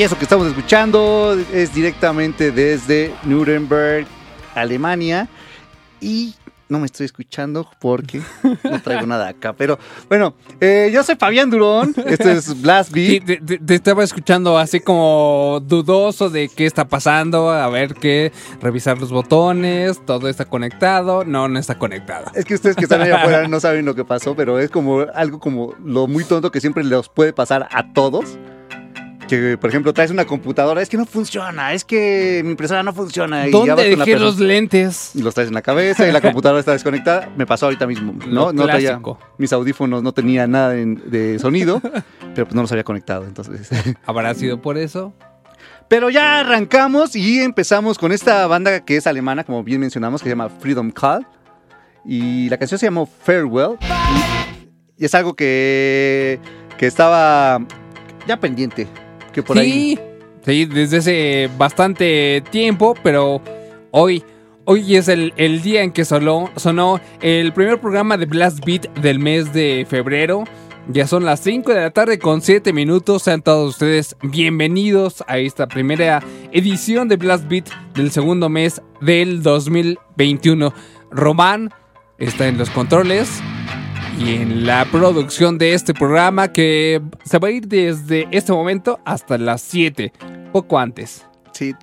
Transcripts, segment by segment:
Y eso que estamos escuchando es directamente desde Nuremberg, Alemania. Y no me estoy escuchando porque no traigo nada acá. Pero bueno, eh, yo soy Fabián Durón. Este es Blast Beat. te, te- te estaba escuchando así como dudoso de qué está pasando, a ver qué, revisar los botones, todo está conectado, no, no está conectado. Es que ustedes que están allá afuera no saben lo que pasó, pero es como algo como lo muy tonto que siempre les puede pasar a todos. Que, por ejemplo, traes una computadora, es que no funciona, es que mi impresora no funciona. y ¿Dónde dejé persona- los lentes? y los traes en la cabeza y la computadora está desconectada. Me pasó ahorita mismo, ¿no? Lo no traía, mis audífonos no tenía nada de sonido, pero pues no los había conectado, entonces. ¿Habrá sido por eso? Pero ya arrancamos y empezamos con esta banda que es alemana, como bien mencionamos, que se llama Freedom Call. Y la canción se llamó Farewell. Y, y es algo que, que estaba ya pendiente. Que por ahí sí, Sí, desde hace bastante tiempo, pero hoy, hoy es el, el día en que sonó, sonó el primer programa de Blast Beat del mes de febrero. Ya son las 5 de la tarde con 7 minutos. Sean todos ustedes bienvenidos a esta primera edición de Blast Beat del segundo mes del 2021. Román está en los controles y en la producción de este programa que se va a ir desde este momento hasta las 7, poco antes. Sí,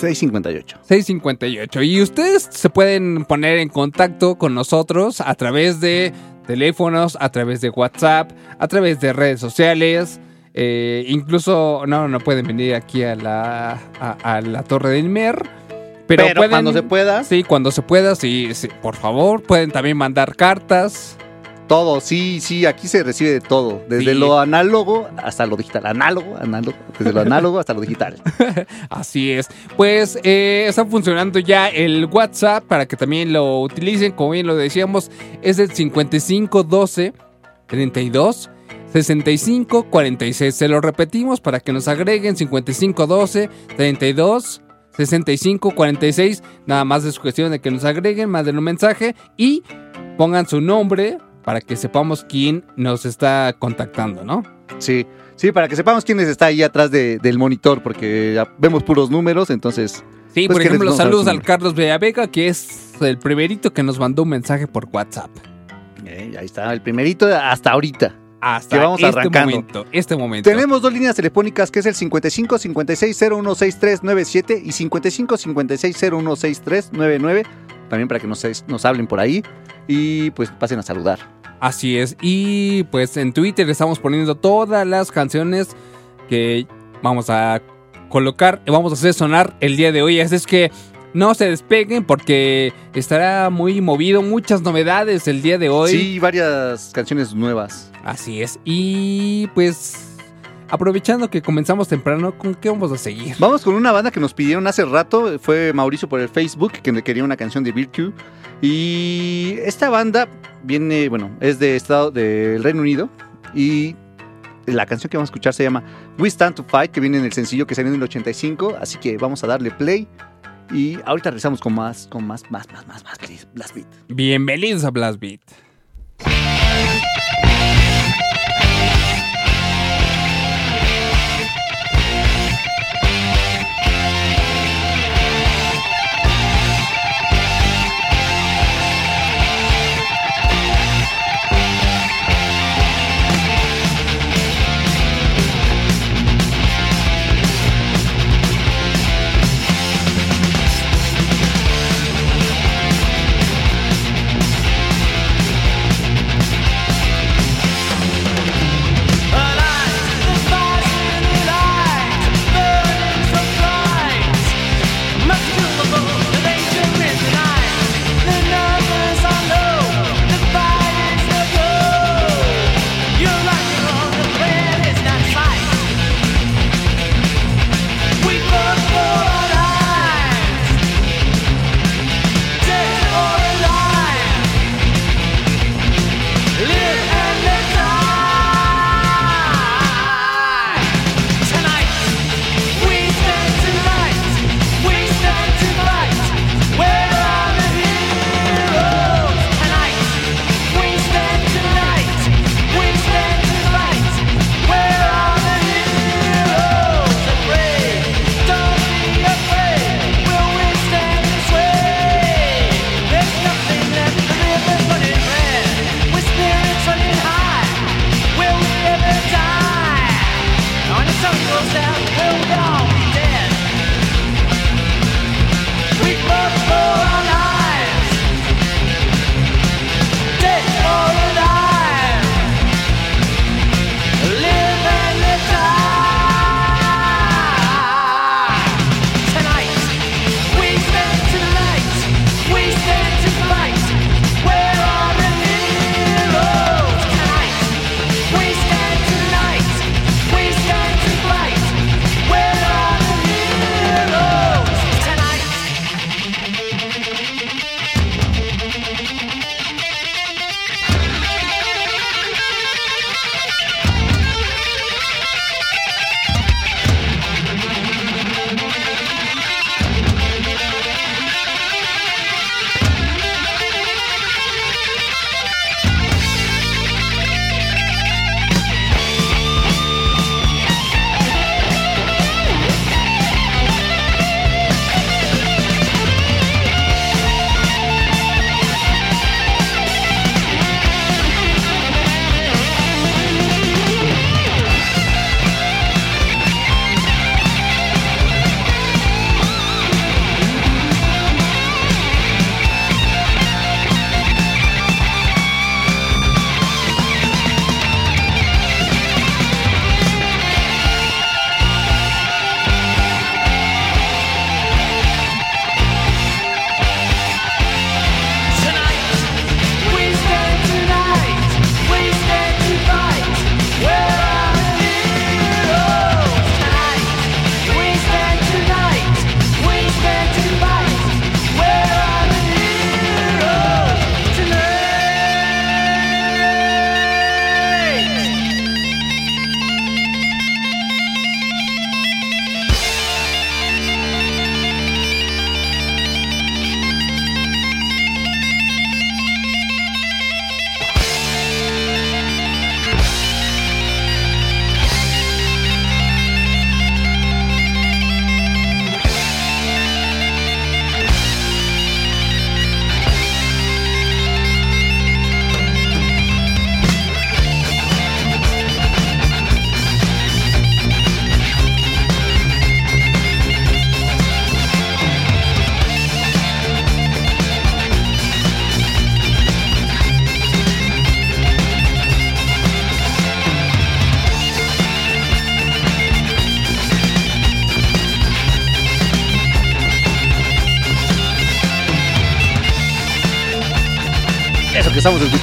6.58. 6.58. Y ustedes se pueden poner en contacto con nosotros a través de teléfonos, a través de WhatsApp, a través de redes sociales. eh, incluso, no, no pueden venir aquí a la, a, a la Torre del Mer. Pero, Pero pueden- cuando se pueda, Sí, cuando se pueda, sí, sí, por favor. Pueden también mandar cartas. Todo, sí, sí, aquí se recibe de todo. Desde Sí. lo análogo hasta lo digital. Análogo, análogo, desde lo análogo hasta lo digital. Así es. Pues eh, está funcionando ya el WhatsApp para que también lo utilicen. Como bien lo decíamos, es el 5512 32 65 46. Se lo repetimos para que nos agreguen 5512 32 65 46. Nada más es cuestión de que nos agreguen, manden un mensaje y pongan su nombre para que sepamos quién nos está contactando, ¿no? Sí, sí, para que sepamos quién está ahí atrás de- del monitor, porque ya vemos puros números, entonces. Sí, Pues por ejemplo, saludos al. Carlos Villavega, que es el primerito que nos mandó un mensaje por WhatsApp. eh, ahí está, el primerito hasta ahorita. Hasta Que vamos este arrancando. momento. Este momento. Tenemos dos líneas telefónicas que es el 55 56 016397 y 55 56 016399. También para que nos, nos hablen por ahí y pues pasen a saludar. Así es. Y pues en Twitter estamos poniendo todas las canciones que vamos a colocar, vamos a hacer sonar el día de hoy. Así es que no se despeguen porque estará muy movido, muchas novedades el día de hoy. Sí, varias canciones nuevas. Así es. Y pues aprovechando que comenzamos temprano, ¿con qué vamos a seguir? Vamos con una banda que nos pidieron hace rato, fue Mauricio por el Facebook, que me quería una canción de Virtue. Y esta banda viene, bueno, es de estado del Reino Unido y la canción que vamos a escuchar se llama We Stand to Fight, que viene en el sencillo que salió en el 85, así que vamos a darle play y ahorita regresamos con más, con más, más, más, más, más, Blast Beat. Bienvenidos a Blast Beat.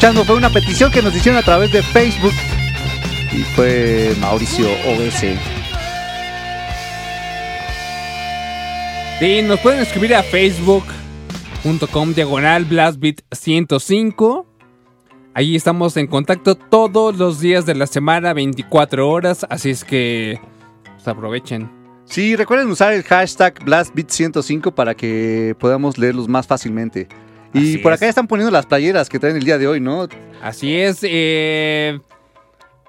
Escuchando fue una petición que nos hicieron a través de Facebook y fue Mauricio OS. Sí, nos pueden escribir a facebook.com diagonal blastbeat 105. Ahí estamos en contacto todos los días de la semana, 24 horas, así es que pues, aprovechen. Sí, recuerden usar el hashtag BlastBeat105 para que podamos leerlos más fácilmente. Y Así por es. acá ya están poniendo las playeras que traen el día de hoy, ¿no? Así es, eh,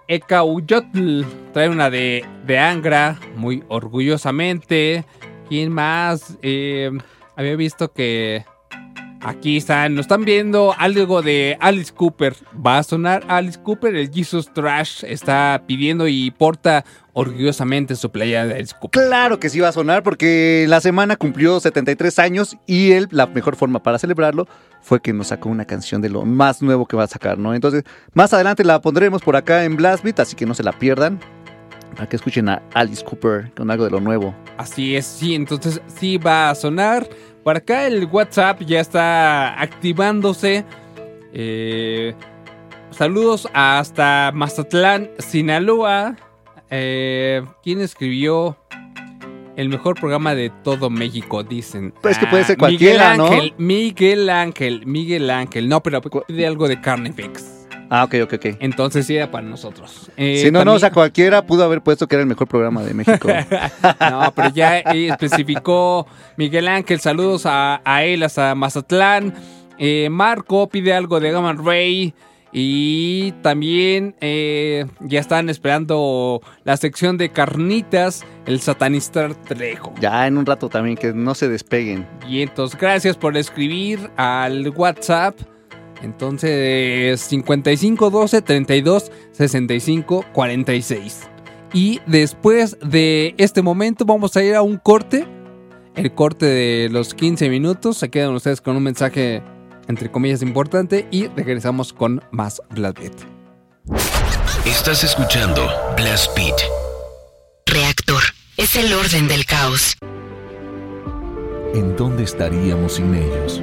Ekauyotl trae una de, de Angra, muy orgullosamente. ¿Quién más? Eh, había visto que aquí están, nos están viendo algo de Alice Cooper. Va a sonar Alice Cooper, el Jesus Trash está pidiendo y porta orgullosamente su playa de Alice Cooper. Claro que sí va a sonar porque la semana cumplió 73 años y él, la mejor forma para celebrarlo fue que nos sacó una canción de lo más nuevo que va a sacar, ¿no? Entonces, más adelante la pondremos por acá en Blast Beat, así que no se la pierdan. Para que escuchen a Alice Cooper con algo de lo nuevo. Así es, sí, entonces sí va a sonar. Por acá el WhatsApp ya está activándose. Eh, saludos hasta Mazatlán, Sinaloa. Eh, ¿Quién escribió el mejor programa de todo México? Dicen. Pues que puede ser Ah, cualquiera, ¿no? Miguel Ángel, Miguel Ángel, Miguel Ángel. No, pero pide algo de Carnifex. Ah, ok, ok, ok. Entonces sí era para nosotros. Eh, si no, no, también- o sea, cualquiera pudo haber puesto que era el mejor programa de México. No, pero ya eh, especificó Miguel Ángel, saludos a, a él hasta Mazatlán. Eh, Marco pide algo de Gamma Ray. Y también eh, ya están esperando la sección de carnitas, el satanista Trejo. ya en un rato también, que no se despeguen. Y entonces, gracias por escribir al WhatsApp. Entonces, 5512 32 65 46. Y después de este momento, vamos a ir a un corte. El corte de los 15 minutos. Se quedan ustedes con un mensaje, entre comillas, importante. Y regresamos con más Blood Beat. Estás escuchando Blast Beat. Reactor. Es el orden del caos. ¿En dónde estaríamos sin ellos?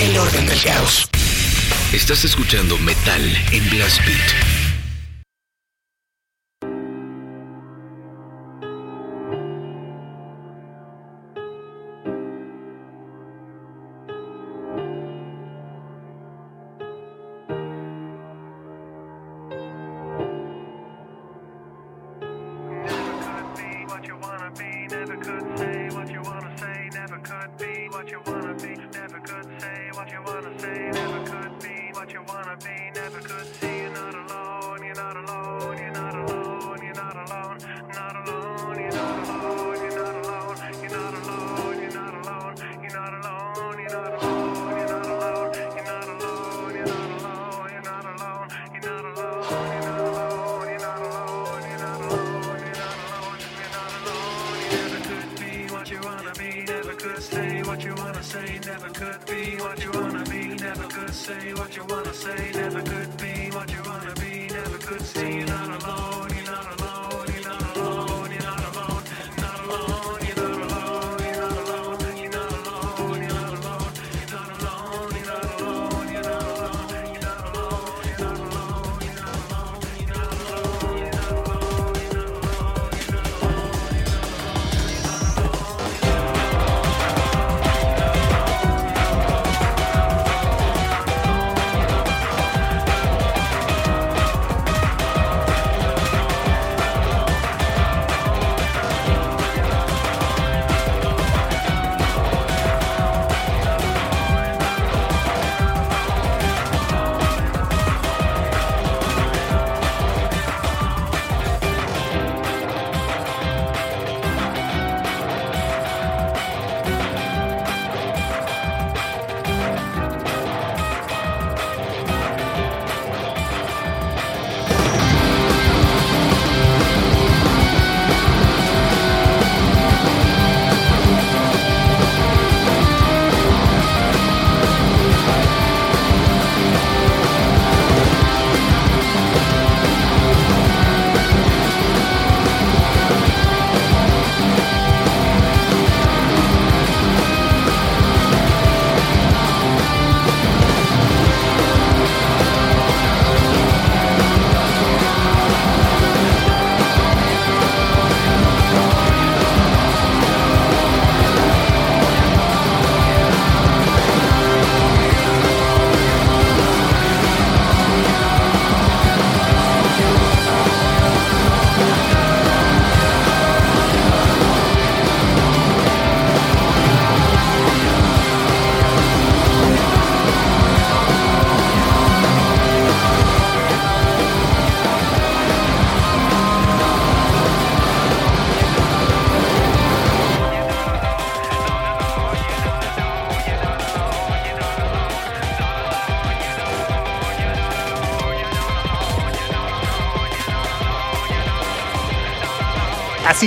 El orden del caos. Estás escuchando Metal en Blast Beat.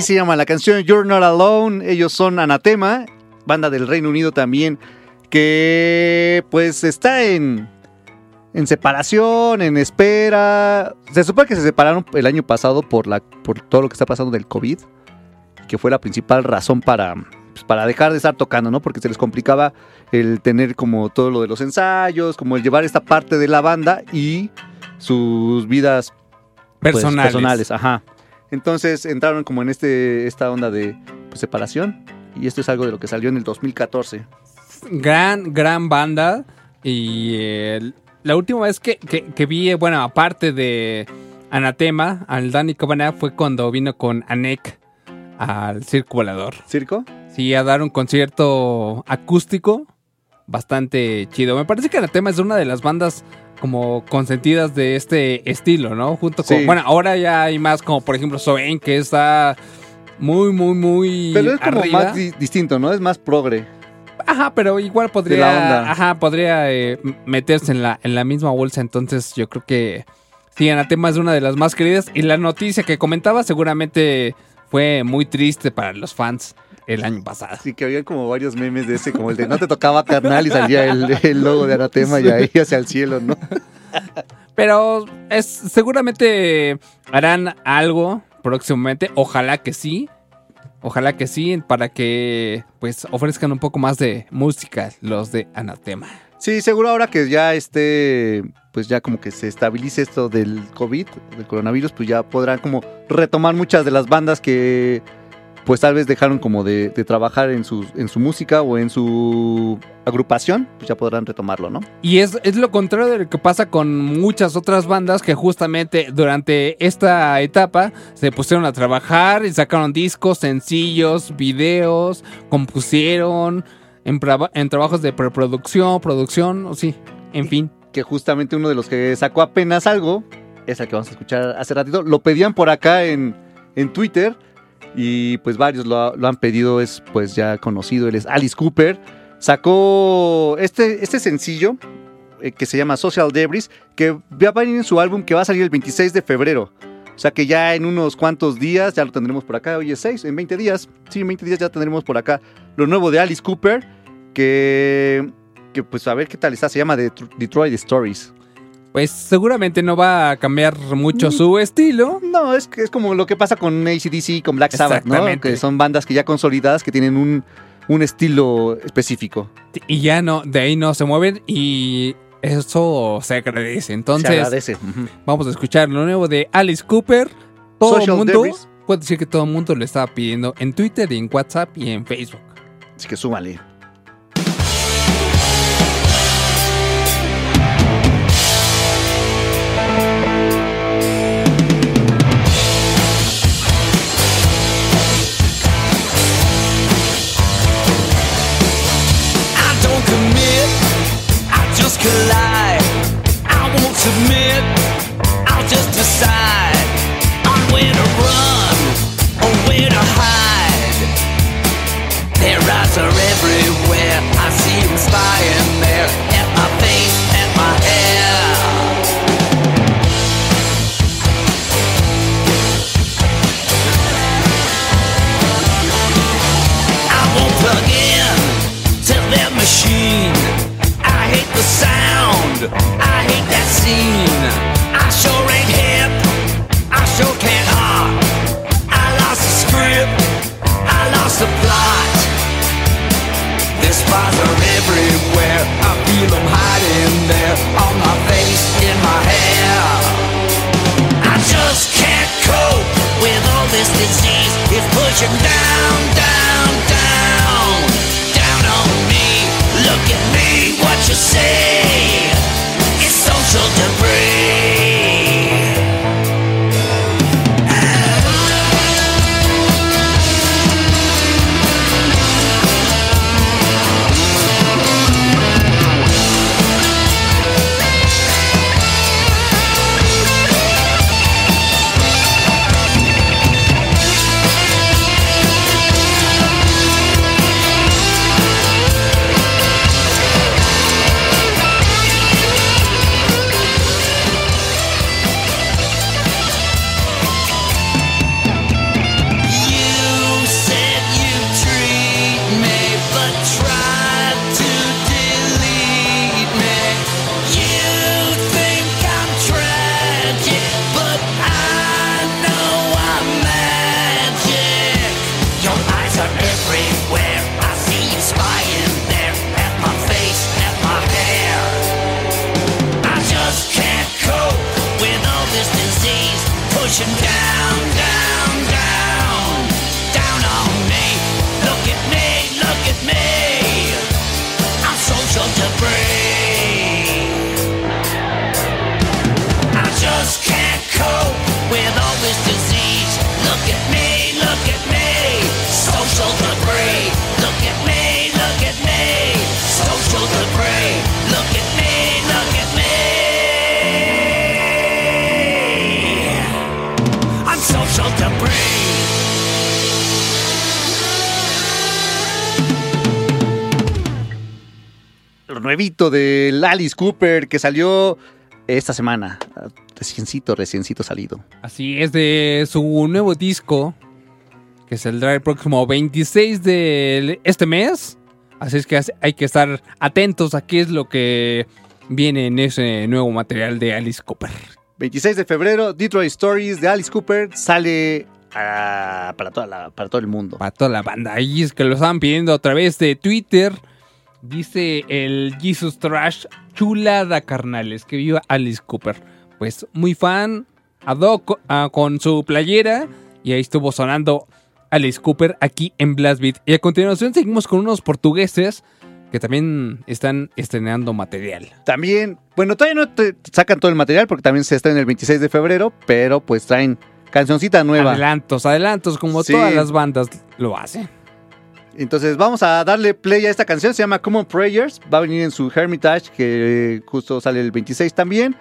Así se llama la canción You're Not Alone. Ellos son Anatema, banda del Reino Unido también, que pues está en, en separación, en espera. Se supone que se separaron el año pasado por, la, por todo lo que está pasando del COVID, que fue la principal razón para, pues, para dejar de estar tocando, ¿no? Porque se les complicaba el tener como todo lo de los ensayos, como el llevar esta parte de la banda y sus vidas pues, Personales. personales, ajá. Entonces entraron como en este esta onda de pues, separación y esto es algo de lo que salió en el 2014. Gran, gran banda. Y eh, la última vez que, que- que vi, eh, bueno, aparte de Anatema, al Danny Cavanagh fue cuando vino con Anek al Circo Volador. ¿Circo? Sí, a dar un concierto acústico bastante chido. Me parece que Anatema es una de las bandas como consentidas de este estilo, ¿no? Junto con, Sí. bueno, ahora ya hay más como por ejemplo Soen, que está muy, muy, muy Pero es como arriba. más di- distinto, ¿no? Es más progre. Ajá, pero igual podría, De la onda. ajá, podría eh, meterse en la, en la misma bolsa. Entonces, yo creo que sí, Anatema es una de las más queridas. Y la noticia que comentaba seguramente fue muy triste para los fans el año pasado. Así que había como varios memes de ese, como el de no te tocaba carnal y salía el, el logo de Anatema y ahí hacia el cielo, ¿no? Pero es, seguramente harán algo próximamente. Ojalá que sí. Ojalá que sí, para que pues ofrezcan un poco más de música los de Anatema. Sí, seguro ahora que ya esté, pues ya como que se estabilice esto del COVID, del coronavirus, pues ya podrán como retomar muchas de las bandas que pues tal vez dejaron como de, de trabajar en su, en su música o en su agrupación, pues ya podrán retomarlo, ¿no? Y es, es lo contrario de lo que pasa con muchas otras bandas que justamente durante esta etapa se pusieron a trabajar y sacaron discos, sencillos, videos, compusieron en, en trabajos de preproducción, producción, o sí, en fin. Que justamente uno de los que sacó apenas algo, es el que vamos a escuchar hace ratito, lo pedían por acá en, en Twitter y pues varios lo, han pedido, es pues ya conocido, él es Alice Cooper. Sacó este, este sencillo eh, que se llama Social Debris, que va a venir en su álbum que va a salir el 26 de febrero. O sea que ya en unos cuantos días ya lo tendremos por acá. Hoy es 6, en 20 días. Sí, en 20 días ya tendremos por acá lo nuevo de Alice Cooper, que, que pues a ver qué tal está. Se llama Det- Detroit Stories. Pues seguramente no va a cambiar mucho su estilo. No, es, que es como lo que pasa con ACDC, con Black Sabbath, ¿no? Que son bandas que ya consolidadas, que tienen un, un estilo específico. Y ya no, de ahí no se mueven y eso se agradece. Entonces, Se agradece. Vamos a escuchar lo nuevo de Alice Cooper. Todo el mundo, puedo decir que todo el mundo lo estaba pidiendo en Twitter, y en WhatsApp y en Facebook. Así que súmale. Collide. I won't submit, I'll just decide on where to run or where to hide. Their eyes are everywhere, I see them I hate that scene. I sure ain't hip. I sure can't hop. I lost the script. I lost the plot. Their spies are everywhere. I feel them hiding there on my face, in my hair. I just can't cope with all this disease. It's pushing down, down, down, down on me. Look at me, what you say? Nuevito del Alice Cooper que salió esta semana. Reciencito, reciencito salido. Así es de su nuevo disco que saldrá el próximo 26 de este mes. Así es que hay que estar atentos a qué es lo que viene en ese nuevo material de Alice Cooper. 26 de febrero, Detroit Stories de Alice Cooper sale ah, para, toda la- para todo el mundo. Para toda la banda. Ahí es que lo estaban pidiendo a través de Twitter. Dice el Jesus Trash, chulada carnales, que viva Alice Cooper. Pues muy fan, ad hoc, ah, con su playera. Y ahí estuvo sonando Alice Cooper aquí en Blast Beat. Y a continuación seguimos con unos portugueses que también están estrenando material. También, bueno, todavía no te sacan todo el material porque también se estrena el 26 de febrero, pero pues traen cancioncita nueva. Adelantos, adelantos, como Sí. todas las bandas lo hacen. Entonces vamos a darle play a esta canción, se llama Common Prayers, va a venir en su Hermitage que justo sale el 26 también.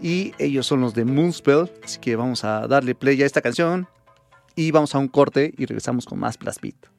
Y ellos son los de Moonspell, así que vamos a darle play a esta canción. Y vamos a un corte y regresamos con más Blast Beat.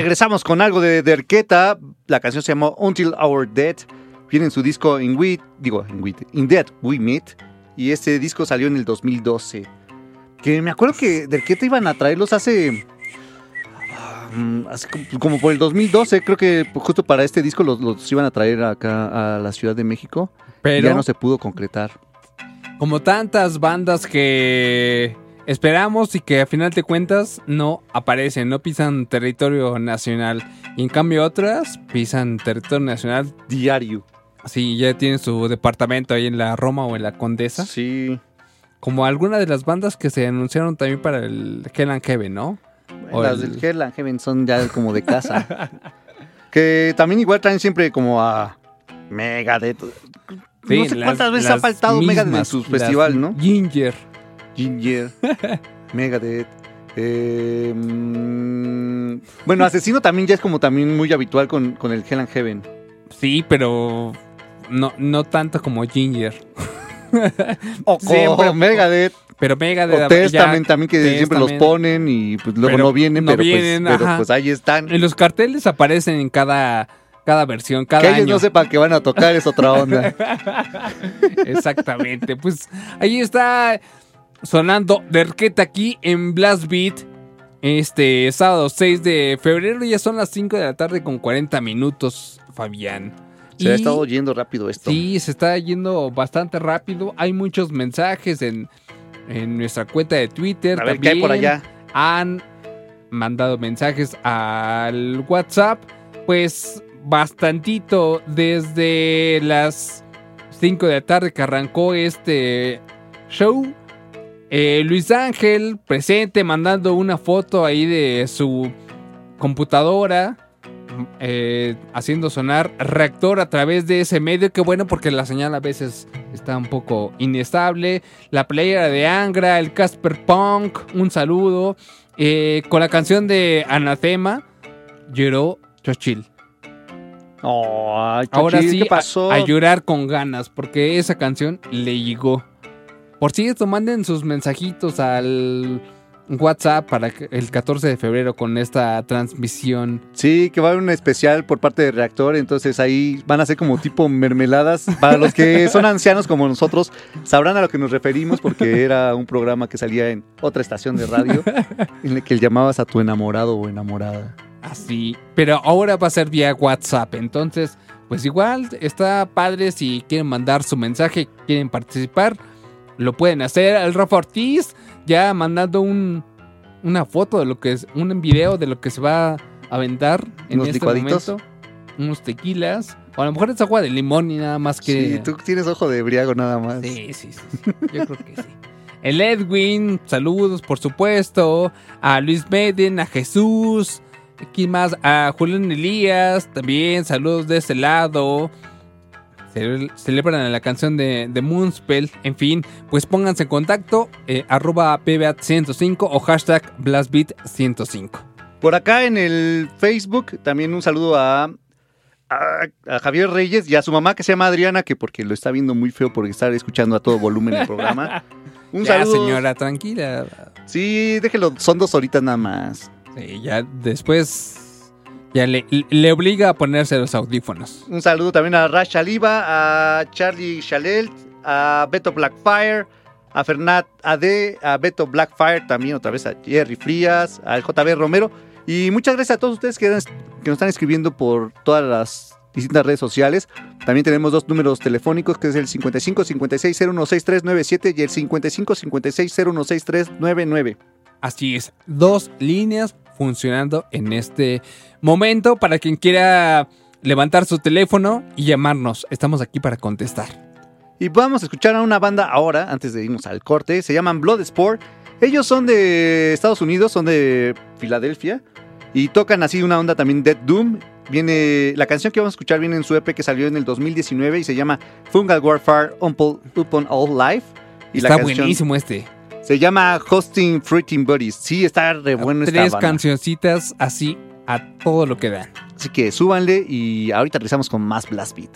Regresamos con algo de Derqueta. La canción se llamó Until Our Death. Viene en su disco In We, digo, In, We, In Death We Meet. Y este disco salió en el 2012. Que me acuerdo que Derqueta iban a traerlos hace. mm, como, por el 2012. Creo que justo para este disco los, los iban a traer acá a la Ciudad de México. Pero- ya no se pudo concretar. Como tantas bandas que esperamos y que a final de cuentas no aparecen, no pisan territorio nacional. Y en cambio otras pisan territorio nacional. Diario. Sí, ya tienen su departamento ahí en la Roma o en la Condesa. Sí. Como alguna de las bandas que se anunciaron también para el Hell and Heaven, ¿no? O Las el- del Hell and Heaven son ya como de casa. que también igual traen siempre como a Megadeth. Sí, no sé las- cuántas veces ha faltado Megadeth en mismas, su las festival, ¿no? Ginger. Ginger, Megadeth. eh, mm, bueno, Asesino también ya es como también muy habitual con, con el Hell and Heaven. Sí, pero no, no tanto como Ginger. O con Megadeth. Pero Megadeth O Testament ya- también, que siempre los ponen y pues luego Pero no vienen, no pero, pues- vienen, pero ajá. pues ahí están. En los carteles aparecen en cada, cada versión, cada que ellos no sepan que van a tocar es otra onda. Exactamente. Pues ahí está sonando Derqueta aquí en Blast Beat. Este sábado 6 de febrero. Ya son las 5 de la tarde con 40 minutos, Fabián. Se ha Y- estado yendo rápido esto. Sí, se está yendo bastante rápido. Hay muchos mensajes en, en nuestra cuenta de Twitter. A ver, ¿qué hay por también. allá? Han mandado mensajes al WhatsApp. Pues bastantito desde las 5 de la tarde que arrancó este show. Eh, Luis Ángel presente mandando una foto ahí de su computadora eh, haciendo sonar reactor a través de ese medio. Que bueno, porque la señal a veces está un poco inestable. La playera de Angra, el Casper Punk, un saludo. Eh, con la canción de Anathema, lloró Chochil. Oh, Ahora sí, ¿qué pasó? A, a llorar con ganas, porque esa canción le llegó. Por cierto, manden sus mensajitos al WhatsApp para el 14 de febrero con esta transmisión. Sí, que va a haber un especial por parte de Reactor, entonces ahí van a ser como tipo mermeladas. Para los que son ancianos como nosotros, sabrán a lo que nos referimos porque era un programa que salía en otra estación de radio en el que llamabas a tu enamorado o enamorada. Así. Pero ahora va a ser vía WhatsApp. Entonces, pues igual está padre si quieren mandar su mensaje, quieren participar. Lo pueden hacer. El Rafa Ortiz ya mandando un, una foto de lo que es, un video de lo que se va a aventar en este licuaditos. momento. Unos tequilas. O a lo mejor es agua de limón y nada más que. Sí, tú tienes ojo de briago nada más. Sí, sí, sí. sí. Yo creo que sí. El Edwin, saludos, por supuesto. A Luis Meden, a Jesús. ¿Quién más? A Julián Elías, también, saludos de ese lado. Cele- Celebran la canción de, de Moonspell. En fin, pues pónganse en contacto. eh, arroba pbat105 o hashtag blastbeat105. Por acá en el Facebook, también un saludo a, a, a Javier Reyes y a su mamá que se llama Adriana, que porque lo está viendo muy feo porque está escuchando a todo volumen el programa. Un ya, saludo. señora, tranquila. Sí, déjelo, son dos horitas nada más. Sí, ya después. Ya le, le obliga a ponerse los audífonos. Un saludo también a Rash Aliva, a Charlie Chalel, a Beto Blackfire, a Fernat AD, a Beto Blackfire, también otra vez a Jerry Frías, al JB Romero. Y muchas gracias a todos ustedes que, que nos están escribiendo por todas las distintas redes sociales. También tenemos dos números telefónicos, que es el 55 56 016397 y el 55 56 016399. Así es, dos líneas funcionando en este momento para quien quiera levantar su teléfono y llamarnos. Estamos aquí para contestar. Y vamos a escuchar a una banda ahora, antes de irnos al corte. Se llaman Bloodsport. Ellos son de Estados Unidos, son de Filadelfia. Y tocan así una onda también Dead Doom. Viene, la canción que vamos a escuchar viene en su EP que salió en el 2019 y se llama Fungal Warfare Upon, Upon All Life. Y Está canción buenísimo este. Se llama Hosting Freaking Buddies. Sí, está re bueno esta Tres banda. cancioncitas así a todo lo que dan. Así que súbanle y ahorita regresamos con más Blast Beat.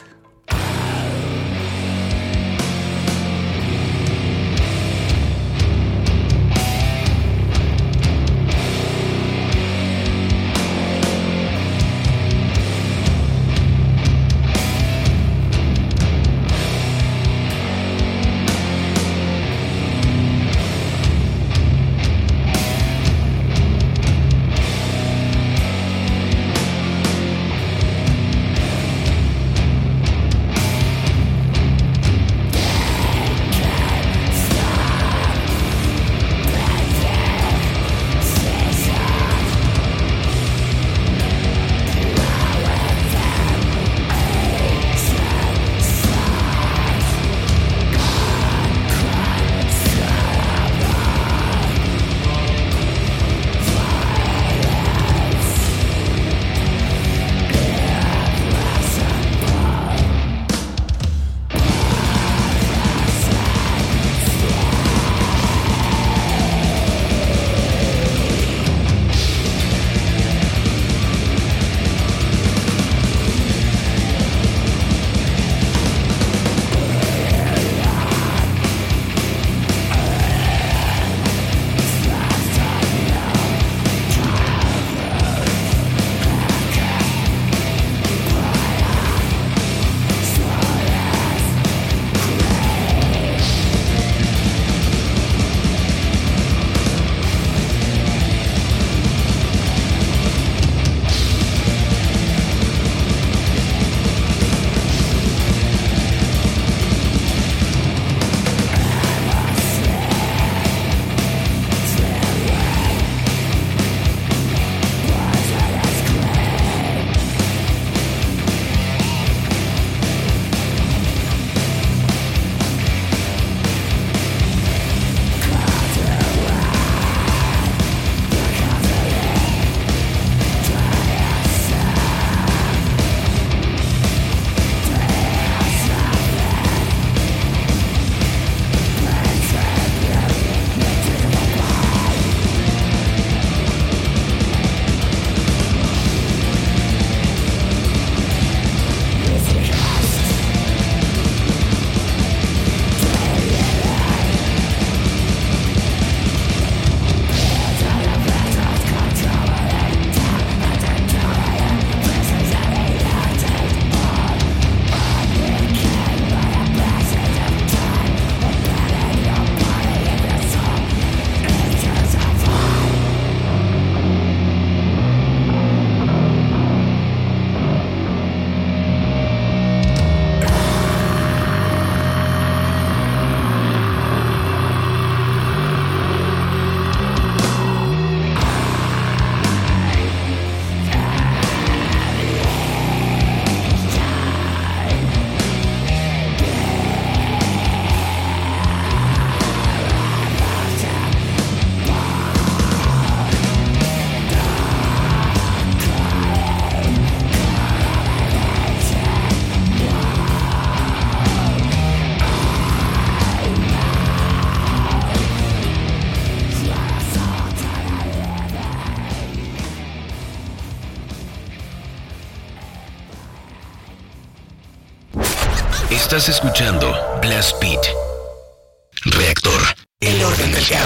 Estás escuchando Blast Beat.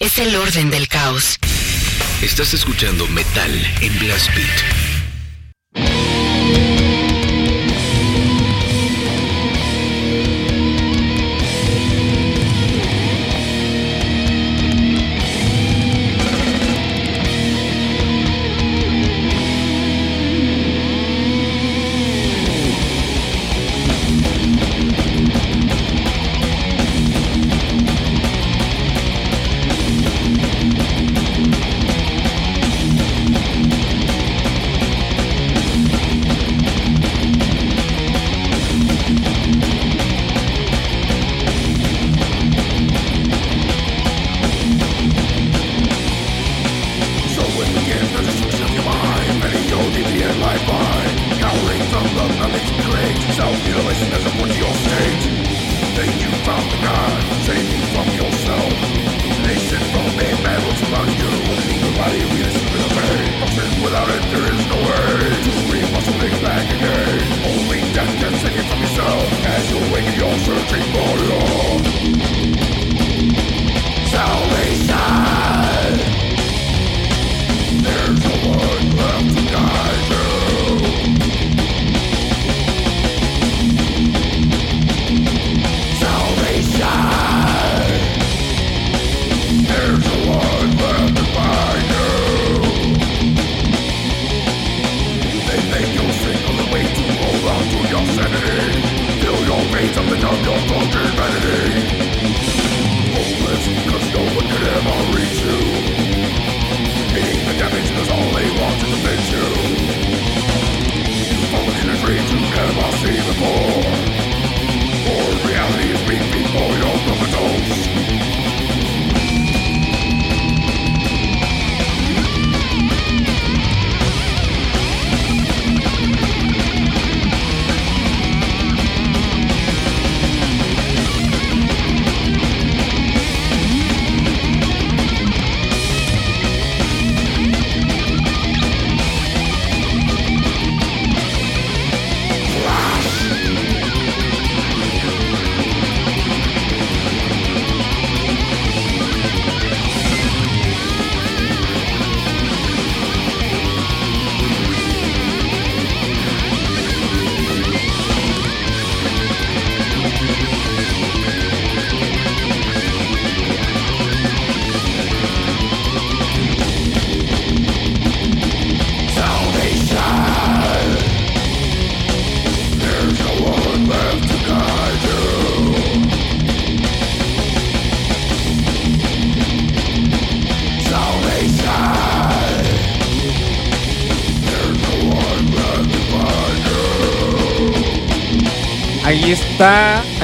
Es el orden del caos. Estás escuchando Metal en Blast Beat.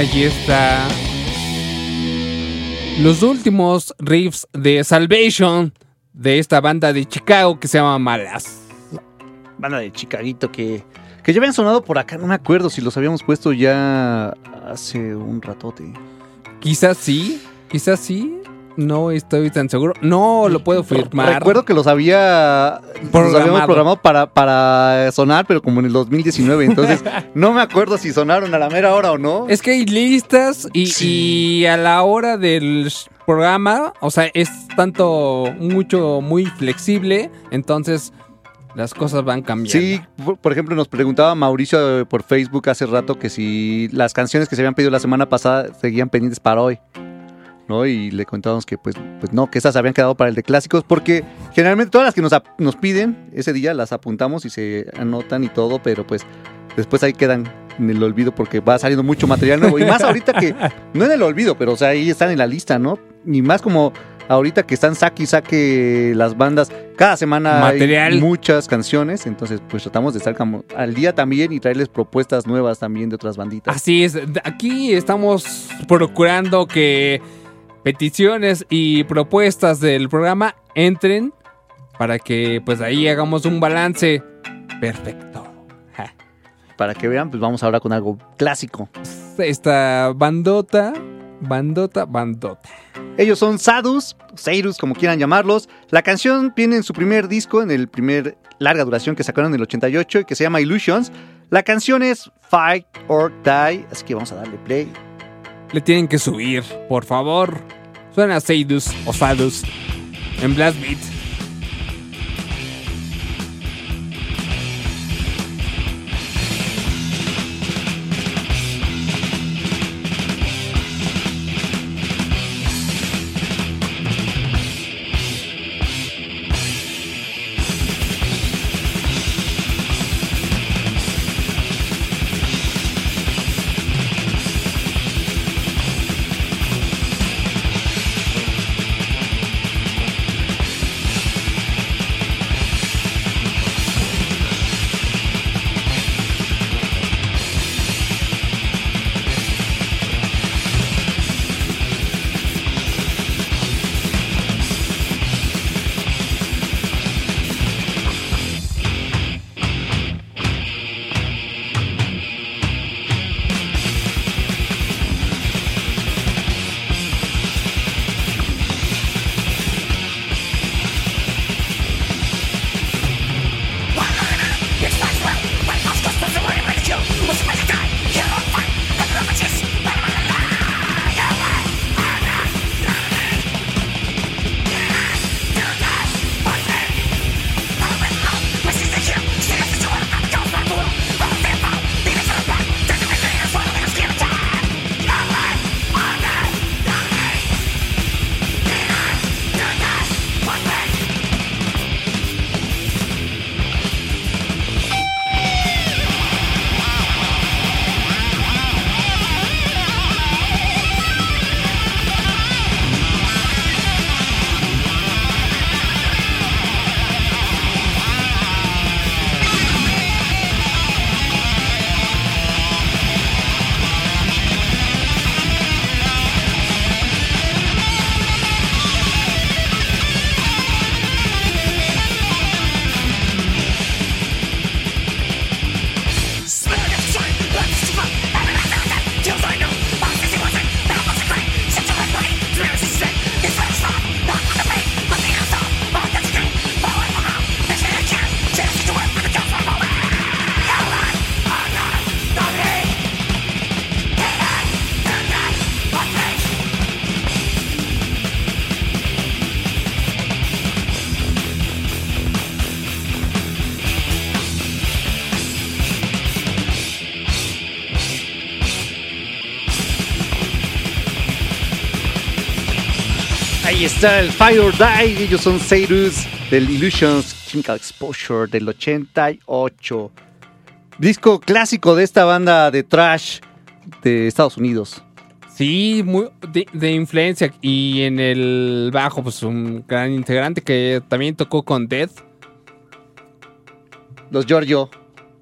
Ahí está. Los últimos riffs de Salvation de esta banda de Chicago que se llama Malas. Banda de Chicaguito que, que ya habían sonado por acá, no me acuerdo si los habíamos puesto ya hace un ratote. Quizás sí, quizás sí. No estoy tan seguro. No lo puedo firmar. Recuerdo que los había los Programado. habíamos programado para, para sonar, pero como en el 2019. Entonces, no me acuerdo si sonaron a la mera hora o no. Es que hay listas y, y a la hora del programa, o sea, es tanto mucho, muy flexible, entonces las cosas van cambiando. Sí, por- por ejemplo, nos preguntaba Mauricio eh, por Facebook hace rato que si las canciones que se habían pedido la semana pasada seguían pendientes para hoy. ¿No? Y le contábamos que pues, pues no, que esas habían quedado para el de clásicos, porque generalmente todas las que nos, nos piden ese día las apuntamos y se anotan y todo, pero pues después ahí quedan en el olvido porque va saliendo mucho material nuevo. Y más ahorita que, no en el olvido, pero o sea, ahí están en la lista, ¿no? Y más como ahorita que están saque y saque las bandas, cada semana Material. hay muchas canciones, entonces pues tratamos de estar como al día también y traerles propuestas nuevas también de otras banditas. Así es, aquí estamos procurando que peticiones y propuestas del programa entren para que pues ahí hagamos un balance perfecto. Ja. Para que vean, pues vamos ahora con algo clásico. Esta bandota, bandota, bandota. Ellos son Sadus, Seirus, como quieran llamarlos. La canción viene en su primer disco, en el primer larga duración que sacaron en el 88 y que se llama Illusions. La canción es Fight or Die, así que vamos a darle play. Le tienen que subir, por favor. Suena Seidus o Sadus en Blast Beat. Ahí está el Fire or Die. Ellos son Seirus del Illusions Chemical Exposure del 88. Disco clásico de esta banda de trash de Estados Unidos. Sí, muy de, de influencia. Y en el bajo, pues un gran integrante que también tocó con Death. Los Giorgio.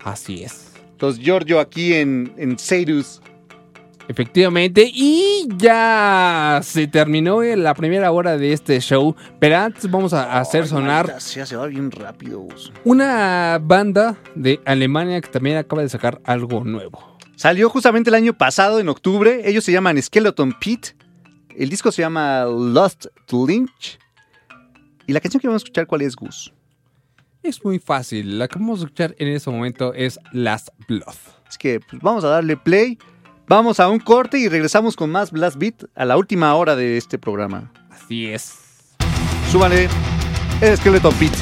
Así es. Los Giorgio aquí en, en Seirus. Efectivamente, y ya se terminó la primera hora de este show, pero antes vamos a hacer sonar Maldita sea, se va bien rápido. Una banda de Alemania que también acaba de sacar algo nuevo. Salió justamente el año pasado, en octubre. Ellos se llaman Skeleton Pit. El disco se llama Lost to Lynch. Y la canción que vamos a escuchar, ¿cuál es, Gus? Es muy fácil, la que vamos a escuchar en este momento es Last Blood. Es que pues, vamos a darle play. Vamos a un corte y regresamos con más Blast Beat a la última hora de este programa. Así es. Súbale el Skeleton Pit.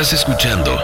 Estás escuchando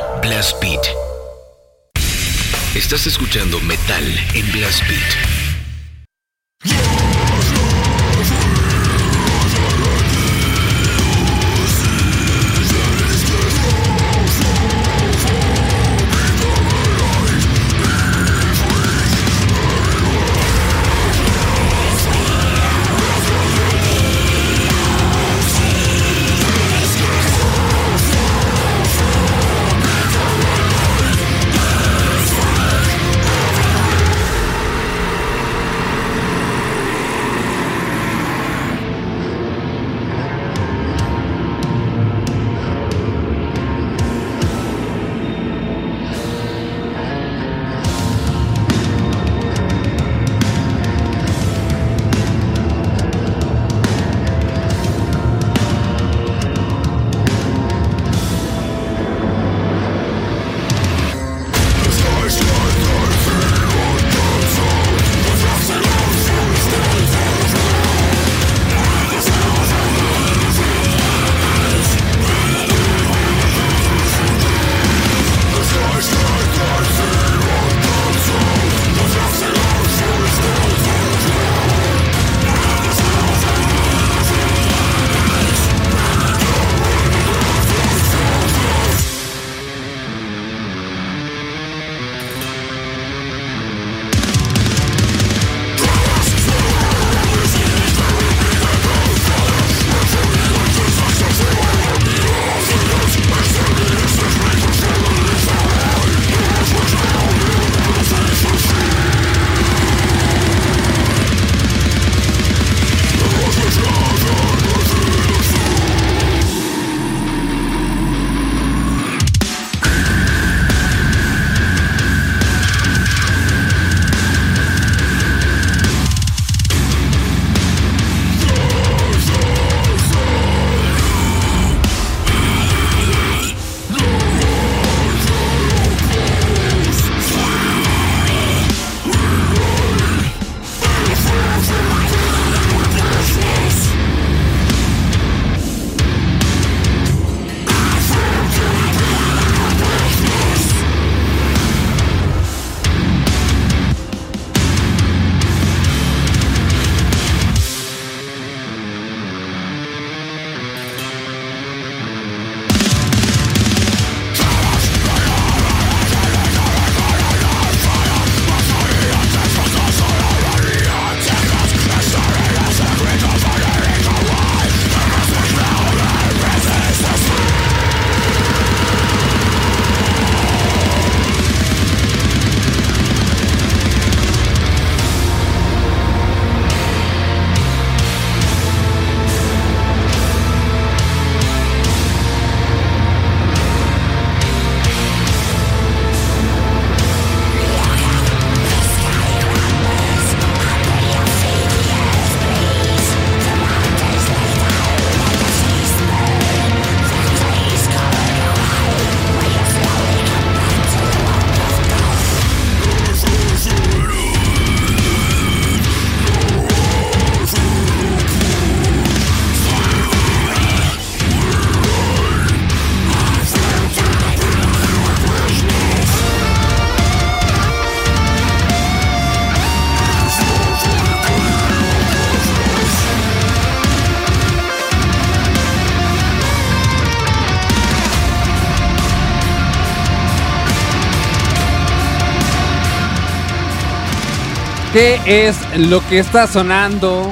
¿Qué es lo que está sonando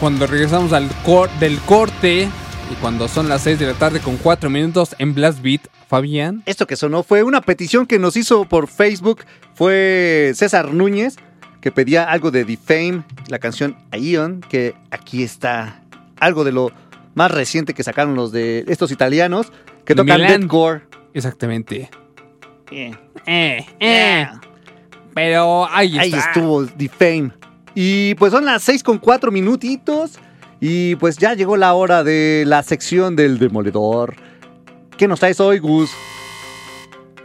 cuando regresamos al cor- del corte y cuando son las 6 de la tarde con 4 minutos en Blast Beat, Fabián? Esto que sonó fue una petición que nos hizo por Facebook. Fue César Núñez que pedía algo de Defame, la canción Ion, que aquí está algo de lo más reciente que sacaron los de estos italianos que tocan Milán. deathcore. Exactamente. Eh, Eh, eh. Pero ahí, Ahí está. estuvo Defame. Y pues son las 6 con 4 minutitos. Y pues ya llegó la hora de la sección del demoledor. ¿Qué nos traes hoy, Gus?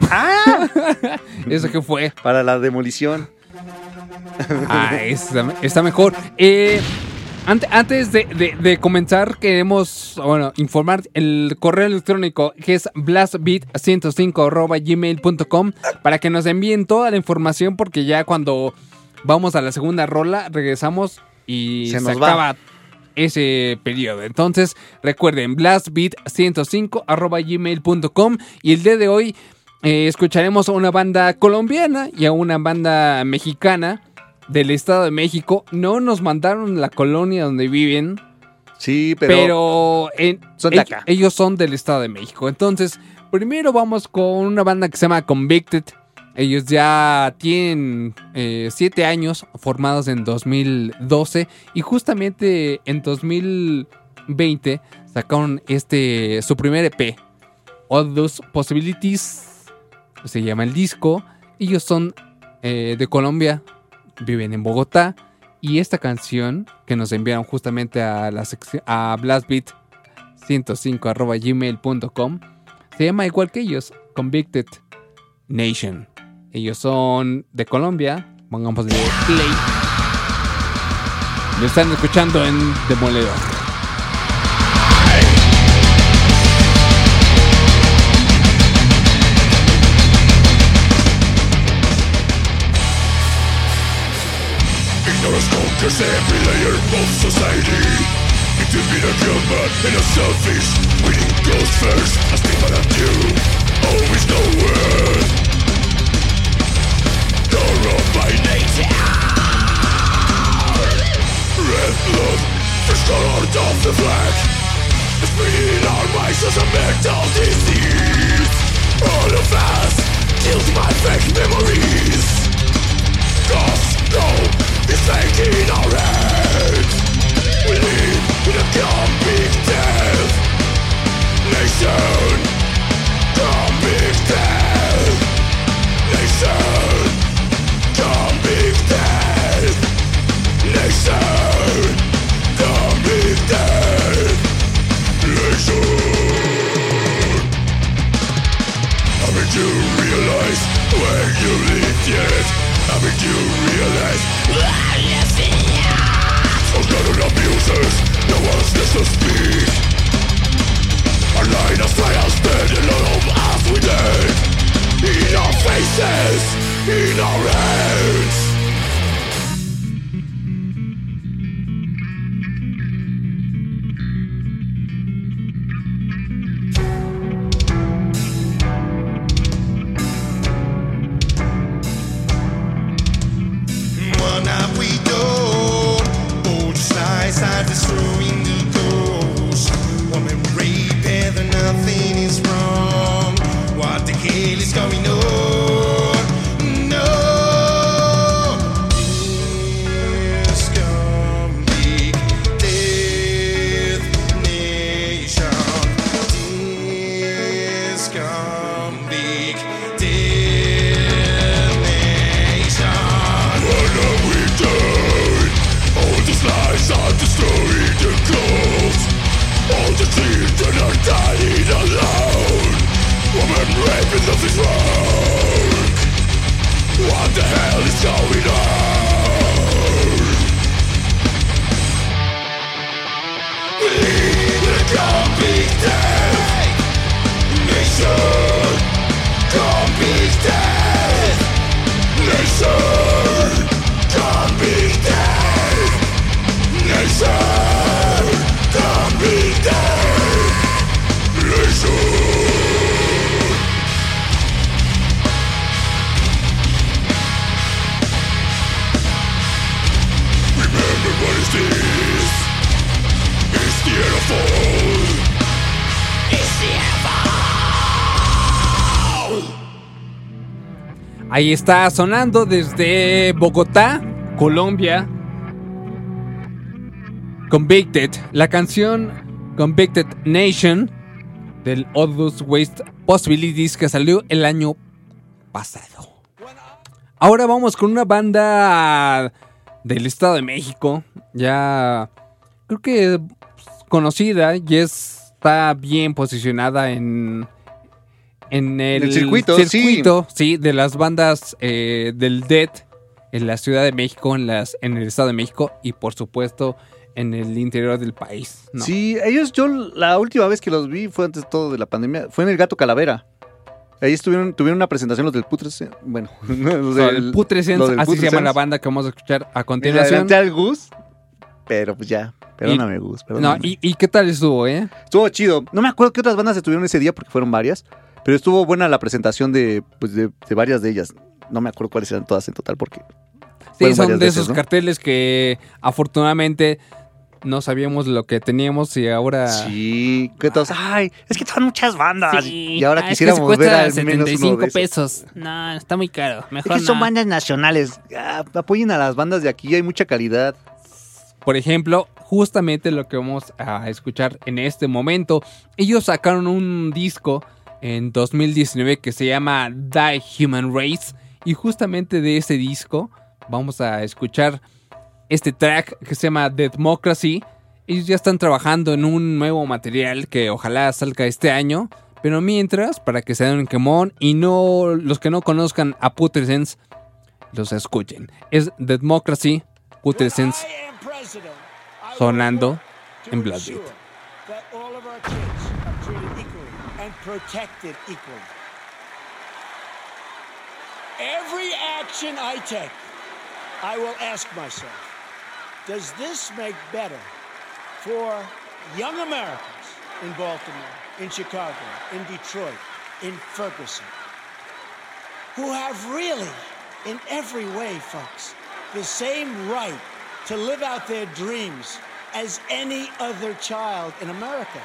¡Ah! ¿Eso qué fue? Para la demolición. Ah, está, está mejor. Eh, antes de, de- de comenzar, queremos bueno, informar el correo electrónico que es blastbeat105.gmail.com para que nos envíen toda la información porque ya cuando vamos a la segunda rola regresamos y Se se, nos va. acaba ese periodo. Entonces recuerden blastbeat105.gmail.com y el día de hoy eh, escucharemos a una banda colombiana y a una banda mexicana del Estado de México. No nos mandaron la colonia donde viven. Sí, pero. Pero, en- Son de acá. ellos son del Estado de México. Entonces, primero vamos con una banda que se llama Convicted. Ellos ya tienen eh, siete años formados en 2012 y justamente en 2020 sacaron este su primer EP, All Those Possibilities, se llama el disco. Ellos son eh, de Colombia, viven en Bogotá y esta canción que nos enviaron justamente a la a blastbeat 105 gmail.com se llama igual que ellos, Convicted Nation. Ellos son de Colombia, pongamos de play. Lo están escuchando en Demoledor. Ignorance conquers every layer of society. It will be the human and a selfish. Winning goes first, a stigma that you. Always worth Corrupt by nature. Red blood, first color of the flag. It's bleeding our minds as a mental disease. All of us, guilty by fake memories. Cause no is taking our heads We live in a convicted nation Convicted nation Convicted nation Convicted nation Haven't you realized where you live yet? Haven't you realized Forgotten abusers, no one's left to speak Our line of trials spent all of us we dead In our faces, in our hands Ahí está sonando desde Bogotá, Colombia. Convicted, la canción Convicted Nation del Those Waste Possibilities que salió el año pasado. Ahora vamos con una banda del Estado de México, ya creo que conocida y está bien posicionada en en el, El circuito, circuito, sí. de las bandas eh, del Dead en la Ciudad de México, en, las, en el Estado de México y por supuesto en el interior del país. ¿no? Sí, ellos, yo la última vez que los vi fue antes de todo de la pandemia, fue en el Gato Calavera. Ahí estuvieron, tuvieron una presentación los del Putres, bueno, los del- el Putrescence, así se llama la banda que vamos a escuchar a continuación. adelanté al Gus, pero pues ya, perdóname Gus, No, perdóname. ¿y, y qué tal estuvo, eh? Estuvo chido. No me acuerdo qué otras bandas estuvieron ese día porque fueron varias, pero estuvo buena la presentación de, pues, de, de varias de ellas. No me acuerdo cuáles eran todas en total porque Sí, son de veces, esos ¿no? carteles que afortunadamente no sabíamos lo que teníamos y ahora... Sí, que todos, ay, es que son muchas bandas. Sí. y ahora Ah, es que quisiéramos se ver cuesta al menos uno 75 de esos. pesos. No, está muy caro. Es Mejor que son bandas nacionales. Ah, apoyen a las bandas de aquí, hay mucha calidad. Por ejemplo, justamente lo que vamos a escuchar en este momento. Ellos sacaron un disco en 2019 que se llama Die Human Race. Y justamente de ese disco vamos a escuchar este track que se llama The Democracy. Ellos ya están trabajando en un nuevo material que ojalá salga este año. Pero mientras, para que se den un quemón y no los que no conozcan a Putrescence, los escuchen. Es The Democracy, Putrescence, sonando en Blood protected equally. Every action I take, I will ask myself, does this make better for young Americans in Baltimore, in Chicago, in Detroit, in Ferguson, who have really, in every way, folks, the same right to live out their dreams as any other child in America.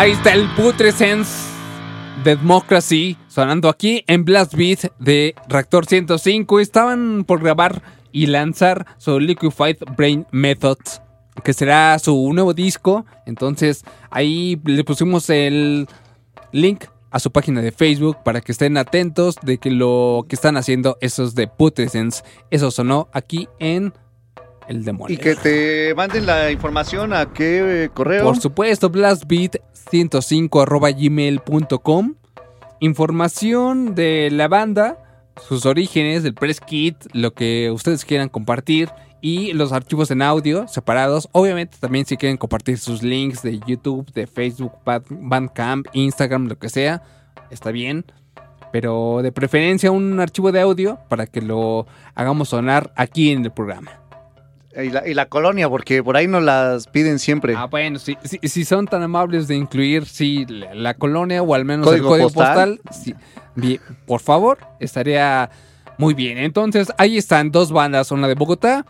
Ahí está el Putrescence de Democracy sonando aquí en Blast Beat de Reactor 105. Estaban por grabar y lanzar su Liquefied Brain Method, que será su nuevo disco. Entonces ahí le pusimos el link a su página de Facebook para que estén atentos de que lo que están haciendo esos de Putrescence. Eso sonó aquí en el demonio. Y que te manden la información a qué eh, correo. Por supuesto, blastbeat105 arroba gmail.com. Información de la banda sus orígenes, el press kit, lo que ustedes quieran compartir y los archivos en audio separados. Obviamente también si quieren compartir sus links de YouTube, de Facebook, Band- Bandcamp, Instagram, lo que sea, está bien. Pero de preferencia un archivo de audio para que lo hagamos sonar aquí en el programa. Y la, y la colonia, porque por ahí nos las piden siempre. Ah, bueno, si, si, si son tan amables de incluir, sí, la, la colonia o al menos Código el código postal. postal, sí, bien, por favor, estaría muy bien. Entonces, ahí están dos bandas, una de Bogotá,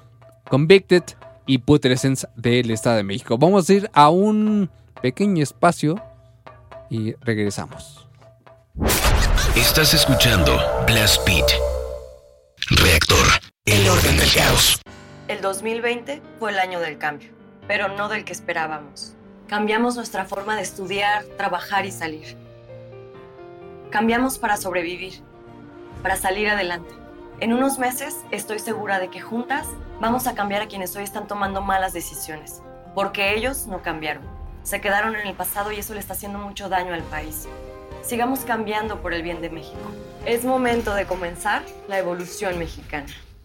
Convicted y Putrescence del Estado de México. Vamos a ir a un pequeño espacio y regresamos. Estás escuchando Blast Beat. Reactor. El orden del caos. El 2020 fue el año del cambio, pero no del que esperábamos. Cambiamos nuestra forma de estudiar, trabajar y salir. Cambiamos para sobrevivir, para salir adelante. En unos meses estoy segura de que juntas vamos a cambiar a quienes hoy están tomando malas decisiones, porque ellos no cambiaron. Se quedaron en el pasado y eso le está haciendo mucho daño al país. Sigamos cambiando por el bien de México. Es momento de comenzar la evolución mexicana.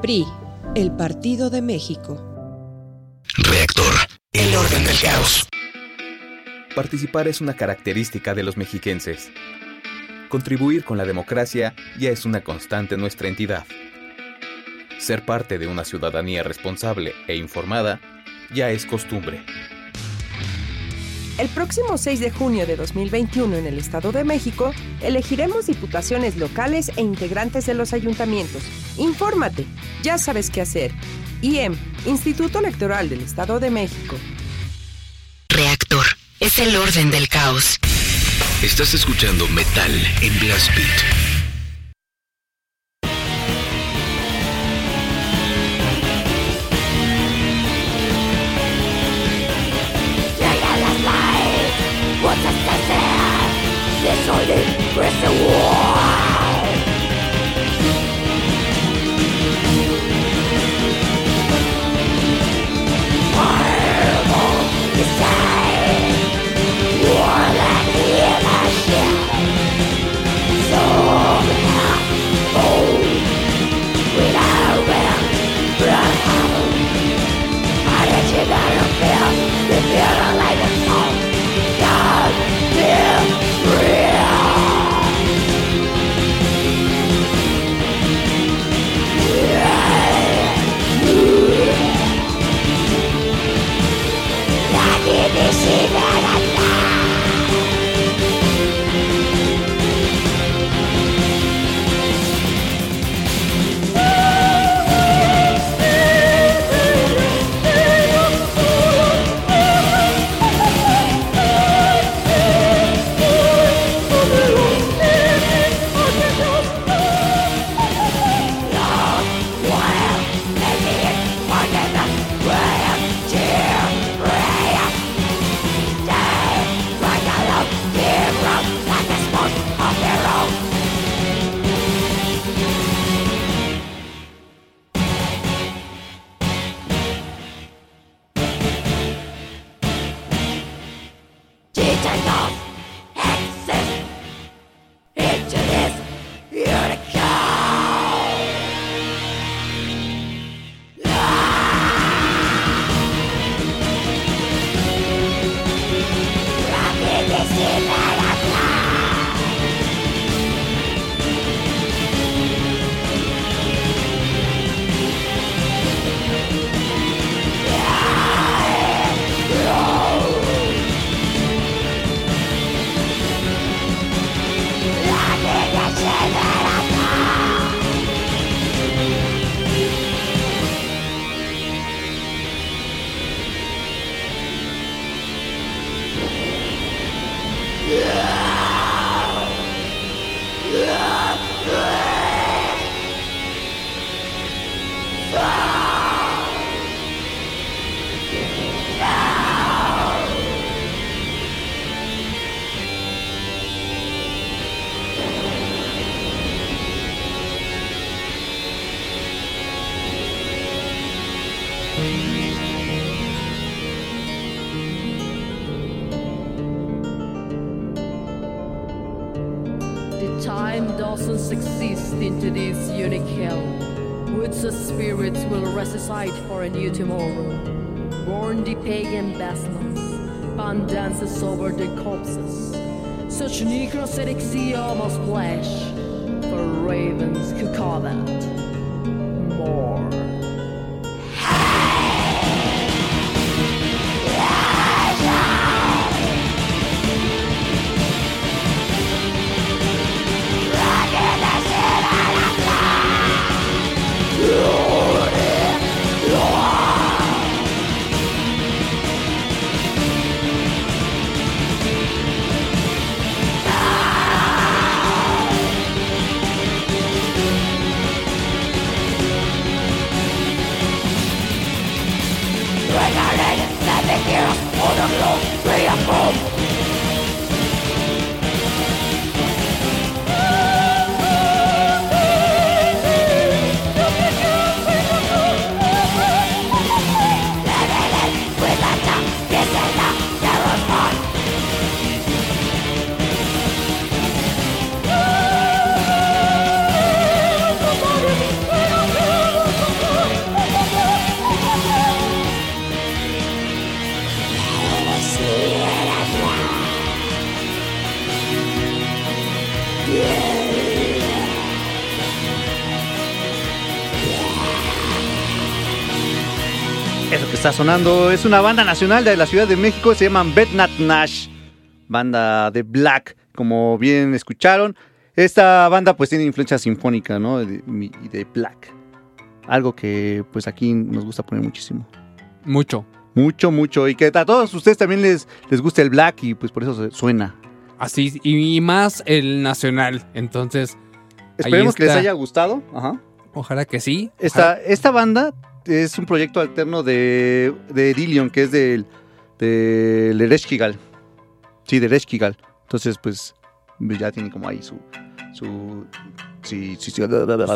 PRI, el Partido de México. Reactor. El orden del caos. Participar es una característica de los mexiquenses. Contribuir con la democracia ya es una constante en nuestra entidad. Ser parte de una ciudadanía responsable e informada ya es costumbre. El próximo 6 de junio de 2021 en el Estado de México, elegiremos diputaciones locales e integrantes de los ayuntamientos. Infórmate, ya sabes qué hacer. IEM, Instituto Electoral del Estado de México. Reactor. Es el orden del caos. Estás escuchando Metal en Blast Beat. Desorden, press see that? Şunu yıkırsa eksiği está sonando es una banda nacional de la Ciudad de México, se llaman Bednat Nash, banda de black, como bien escucharon. Esta banda pues tiene influencia sinfónica, ¿no? De- Y de black. Algo que pues aquí nos gusta poner muchísimo. Mucho. Mucho, mucho. Y que a todos ustedes también les, les gusta el black y pues por eso suena. Así, y más el nacional. Entonces. Esperemos que les haya gustado. Ajá. Ojalá que sí. Esta, esta banda es un proyecto alterno de, de Dillion, que es del de Ereshkigal. Sí, de Ereshkigal. Entonces, pues, ya tiene como ahí su... su sí, sí, sí,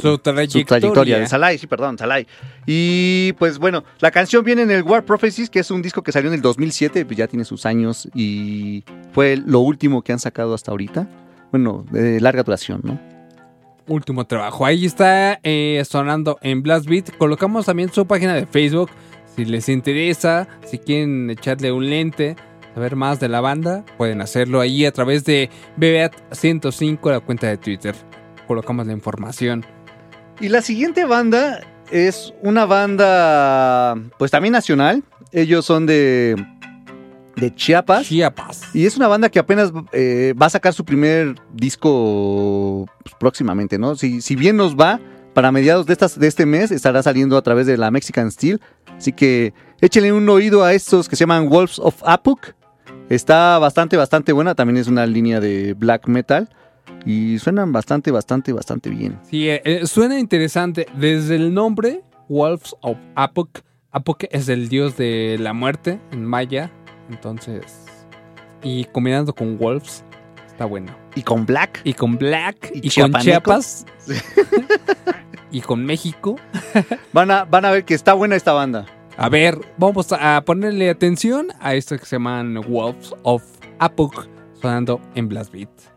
Su trayectoria. de Salai, sí, perdón, Salai. Y pues bueno, la canción viene en el War Prophecies, que es un disco que salió en el 2007, pues ya tiene sus años y fue lo último que han sacado hasta ahorita. Bueno, de larga duración, ¿no? Último trabajo. Ahí está eh, sonando en Blast Beat. Colocamos también su página de Facebook. Si les interesa, si quieren echarle un lente, saber más de la banda, pueden hacerlo ahí a través de BBAT105, la cuenta de Twitter. Colocamos la información. Y la siguiente banda es una banda, pues también nacional. Ellos son de, de Chiapas. Chiapas. Y es una banda que apenas eh, va a sacar su primer disco pues, próximamente, ¿no? Si, si bien nos va, para mediados de, estas, de este mes estará saliendo a través de la Mexican Steel. Así que échenle un oído a estos que se llaman Wolves of Apuk. Está bastante, bastante buena. También es una línea de black metal. Y suenan bastante, bastante, bastante bien. Sí, eh, eh, suena interesante. Desde el nombre, Wolves of Apuk. Apuk es el dios de la muerte en maya. Entonces, y combinando con Wolves, está bueno. Y con Black. Y con Black. Y, con. Chiapas. y con México. Van a, van a ver que está buena esta banda. A ver, vamos a ponerle atención a esto que se llaman Wolves of Apuk sonando en Blast Beat.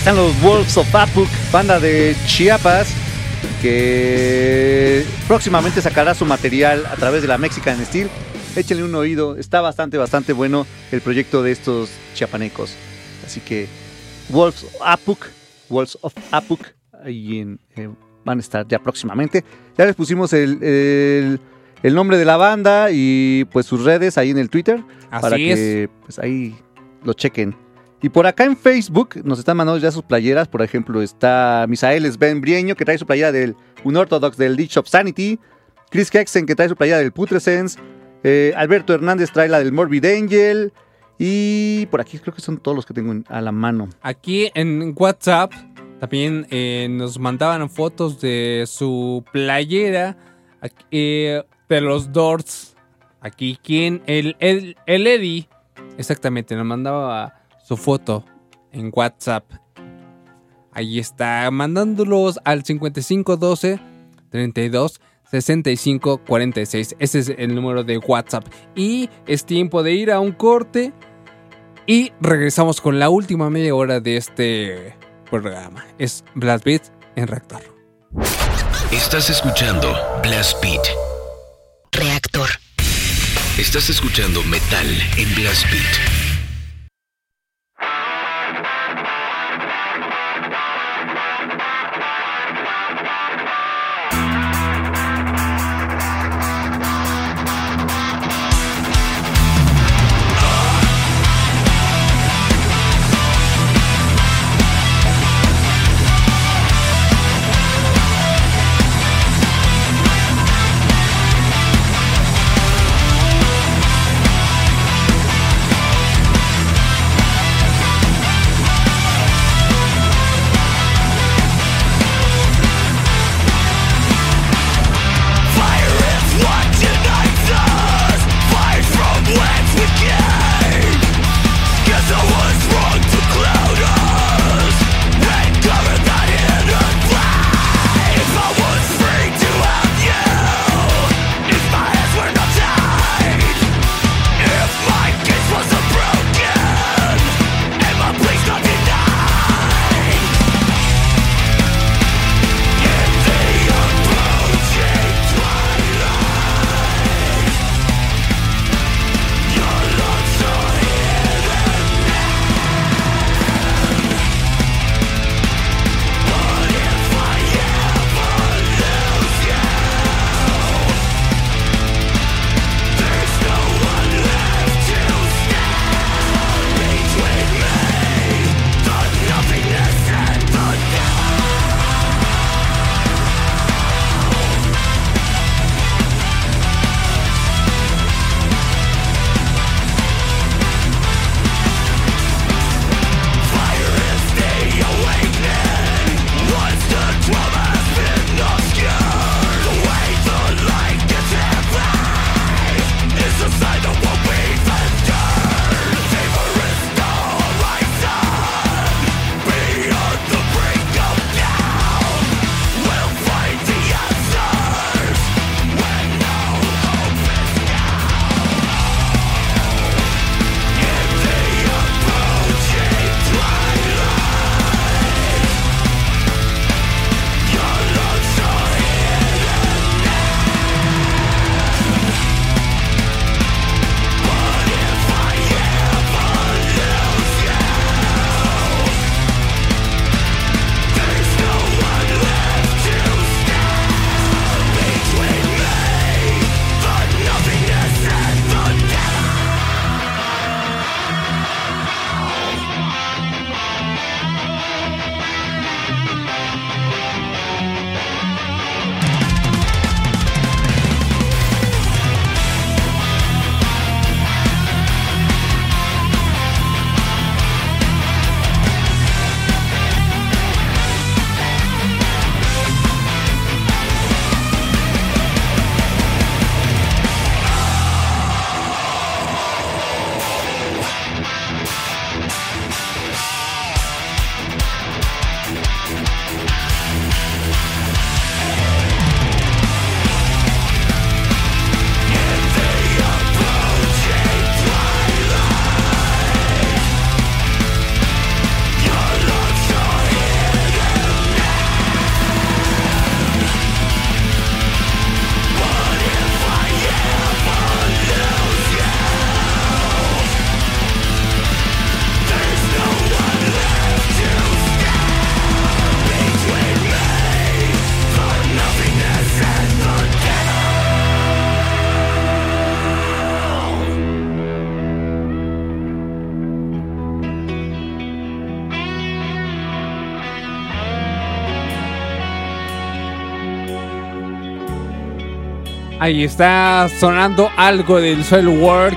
Están los Wolves of Apuk, banda de Chiapas, que próximamente sacará su material a través de la Mexican Steel. Échenle un oído, está bastante, bastante bueno el proyecto de estos chiapanecos. Así que Wolves of Apuk, Wolves of Apuk, ahí en, eh, van a estar ya próximamente. Ya les pusimos el, el- el nombre de la banda y pues sus redes ahí en el Twitter Así para es. que pues ahí lo chequen. Y por acá en Facebook nos están mandando ya sus playeras. Por ejemplo, está Misael Sven Brieño, que trae su playera del Unorthodox del Ditch of Sanity. Chris Hexen, que trae su playera del Putrescence. Eh, Alberto Hernández trae la del Morbid Angel. Y por aquí creo que son todos los que tengo en- a la mano. Aquí en WhatsApp también eh, nos mandaban fotos de su playera eh, de los Doors. Aquí, quien, el, el, el Eddie, exactamente, nos mandaba su foto en WhatsApp. Ahí está, mandándolos al 5512 32 65 46. Ese es el número de WhatsApp. Y es tiempo de ir a un corte. Y regresamos con la última media hora de este programa. Es Blast Beat en Reactor. Estás escuchando Blast Beat. Reactor. Estás escuchando Metal en Blast Beat. Ahí está sonando algo del Soil Work,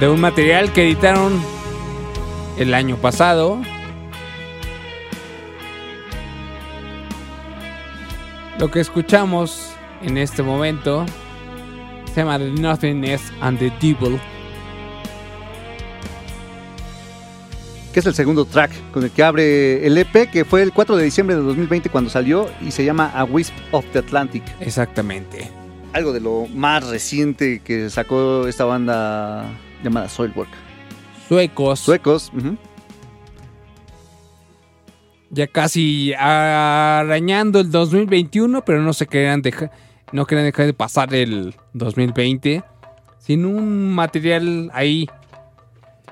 de un material que editaron el año pasado. Lo que escuchamos en este momento se llama The Nothingness and the Devil. Que es el segundo track con el que abre el EP, que fue el 4 de diciembre de 2020 cuando salió y se llama A Wisp of the Atlantic. Exactamente. Algo de lo más reciente que sacó esta banda llamada Soilwork. Suecos. Suecos. Ya casi arañando el 2021, pero no se querían dejar, no querían dejar de pasar el 2020 sin un material ahí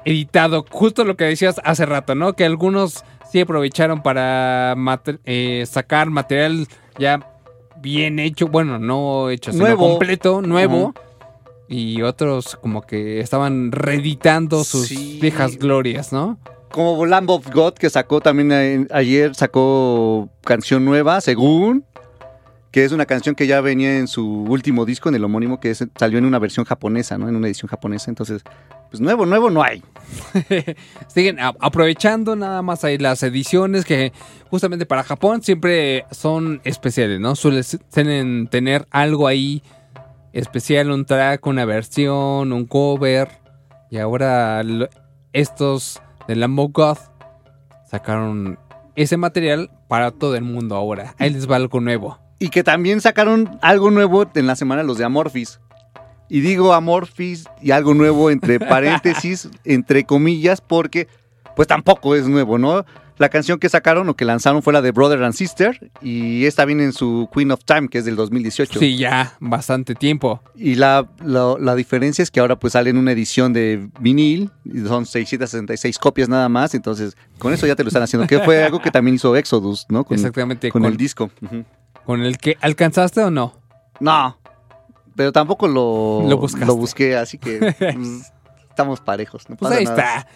editado. Justo lo que decías hace rato, ¿no? Que algunos sí aprovecharon para eh, sacar material ya bien hecho, bueno, no hecho, sino Nuevo. completo, nuevo. Y otros como que estaban reeditando sus Sí. viejas glorias, ¿no? Como Lamb of God, que sacó también eh, ayer, sacó canción nueva, según, que es una canción que ya venía en su último disco, en el homónimo, que salió en una versión japonesa, ¿no? En una edición japonesa. Entonces, pues nuevo, nuevo no hay. Siguen aprovechando nada más ahí las ediciones que justamente para Japón siempre son especiales, ¿no? Suelen tener algo ahí especial, un track, una versión, un cover. Y ahora estos de Lambo God sacaron ese material para todo el mundo ahora. Ahí les va algo nuevo. Y que también sacaron algo nuevo en la semana los de Amorphis. Y digo Amorphis y algo nuevo entre paréntesis, entre comillas, porque pues tampoco es nuevo, ¿no? La canción que sacaron o que lanzaron fue la de Brother and Sister y esta viene en su Queen of Time, que es del 2018. Sí, ya, bastante tiempo. Y la, la, la diferencia es que ahora pues sale en una edición de vinil, y son 666 copias nada más, entonces con eso ya te lo están haciendo, que fue algo que también hizo Exodus, ¿no? Con, Exactamente, Con, con- el disco. Ujú. ¿Con el que alcanzaste o no? No, pero tampoco lo, Lo busqué, así que pues, estamos parejos. No Pues ahí nada. está.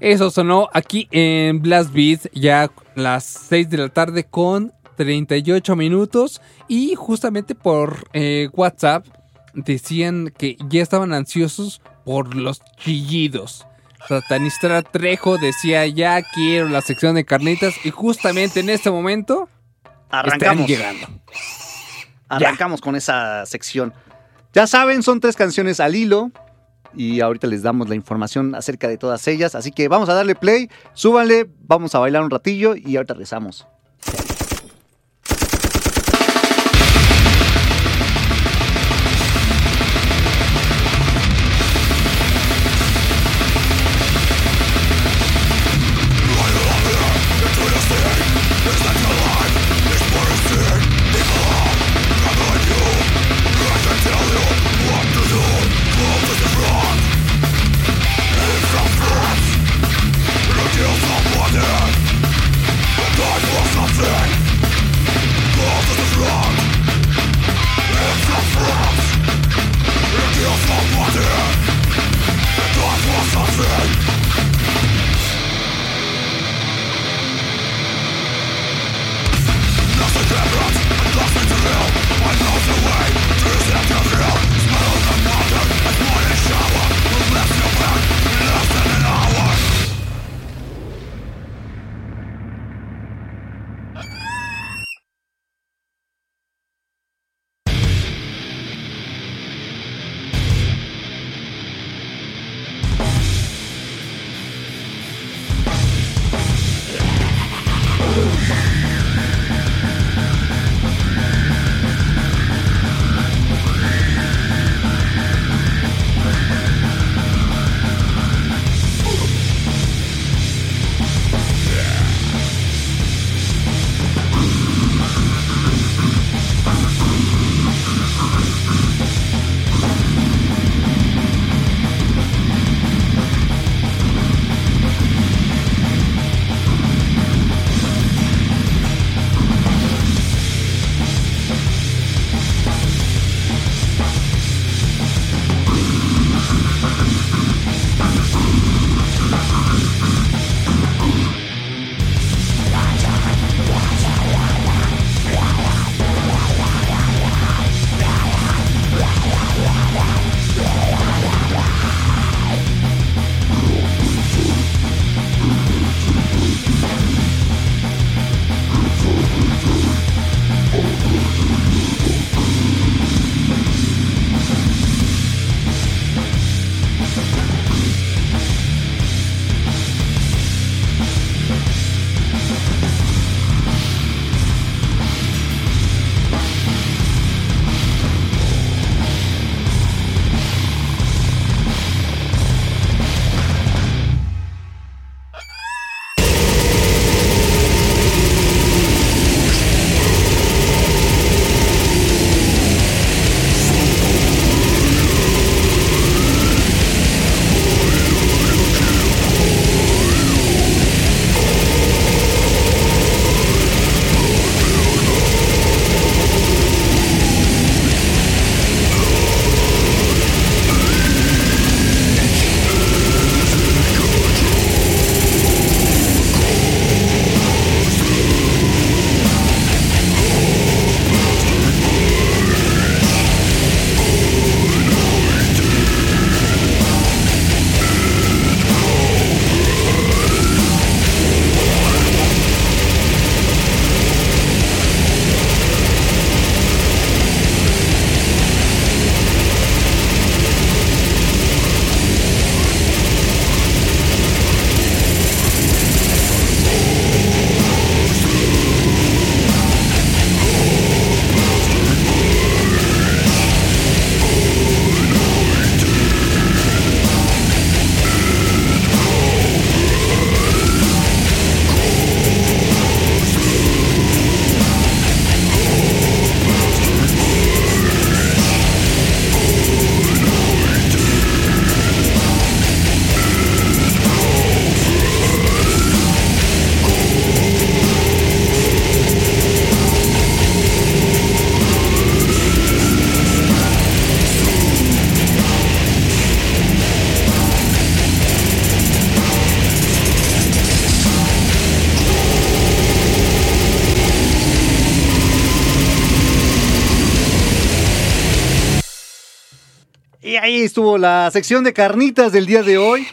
Eso sonó aquí en Blast Beat ya las 6 de la tarde con 38 minutos. Y justamente por eh, WhatsApp decían que ya estaban ansiosos por los chillidos. Satanista Trejo decía ya quiero la sección de carnitas. Y justamente en este momento Arrancamos. están llegando. Arrancamos con esa sección. Ya saben, son tres canciones al hilo. Y ahorita les damos la información acerca de todas ellas. Así que vamos a darle play, súbanle, vamos a bailar un ratillo y ahorita rezamos. La sección de carnitas del día de hoy.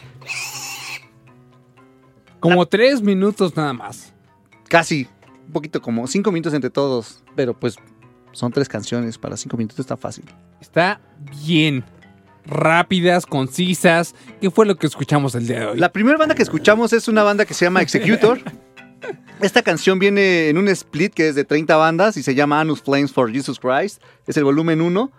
Como tres minutos nada más. Casi, un poquito como cinco minutos entre todos, pero pues son tres canciones, para cinco minutos está fácil. Está bien. Rápidas, concisas. ¿Qué fue lo que escuchamos el día de hoy? La primera banda que escuchamos es una banda que se llama Executor. Esta canción viene en un split que es de 30 bandas y se llama Anus Flames for Jesus Christ. Es el volumen 1.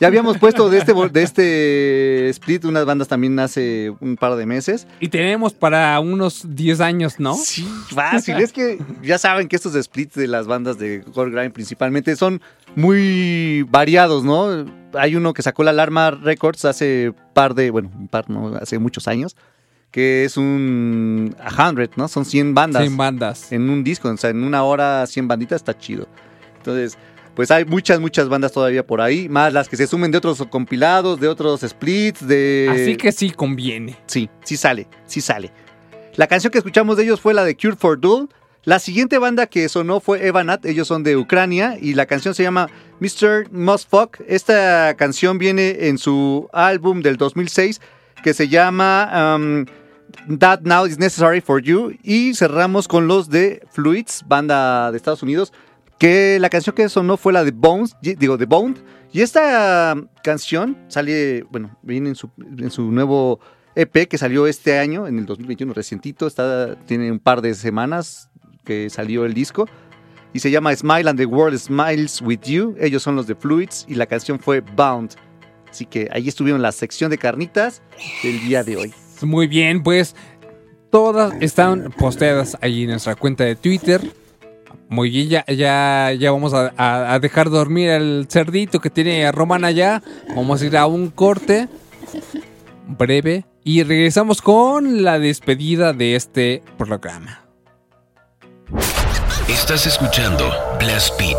Ya habíamos puesto de este, de este split unas bandas también hace un par de meses. Y tenemos para unos 10 años, ¿no? Sí, fácil. es que ya saben que estos splits de las bandas de Core Grind principalmente son muy variados, ¿no? Hay uno que sacó la Alarma Records hace par de, bueno, un par, ¿no? Hace muchos años, que es un 100, ¿no? Son 100 bandas. 100 bandas. En un disco, o sea, en una hora 100 banditas está chido. Entonces, pues hay muchas, muchas bandas todavía por ahí, más las que se sumen de otros compilados, de otros splits, de... Así que sí conviene. Sí, sí sale, sí sale. La canción que escuchamos de ellos fue la de Cure for Duel. La siguiente banda que sonó fue Evanat, ellos son de Ucrania y la canción se llama Mr. Mustfuck. Esta canción viene en su álbum del 2006 que se llama um, That Now Is Necessary for You y cerramos con los de Fluids, banda de Estados Unidos, que la canción que sonó fue la de Bones, digo, de Bone. Y esta canción sale, bueno, viene en su, en su nuevo EP que salió este año, en el 2021, recientito, está, tiene un par de semanas que salió el disco. Y se llama Smile and the World Smiles With You. Ellos son los de Fluids y la canción fue Bound. Así que ahí estuvieron la sección de carnitas del día de hoy. Muy bien, pues todas están posteadas ahí en nuestra cuenta de Twitter. Muy bien, ya, ya, ya vamos a, a- a dejar dormir al cerdito que tiene Román allá. Vamos a ir a un corte breve y regresamos con la despedida de este programa. Estás escuchando Blast Beat.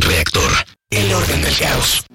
Reactor. El orden del caos.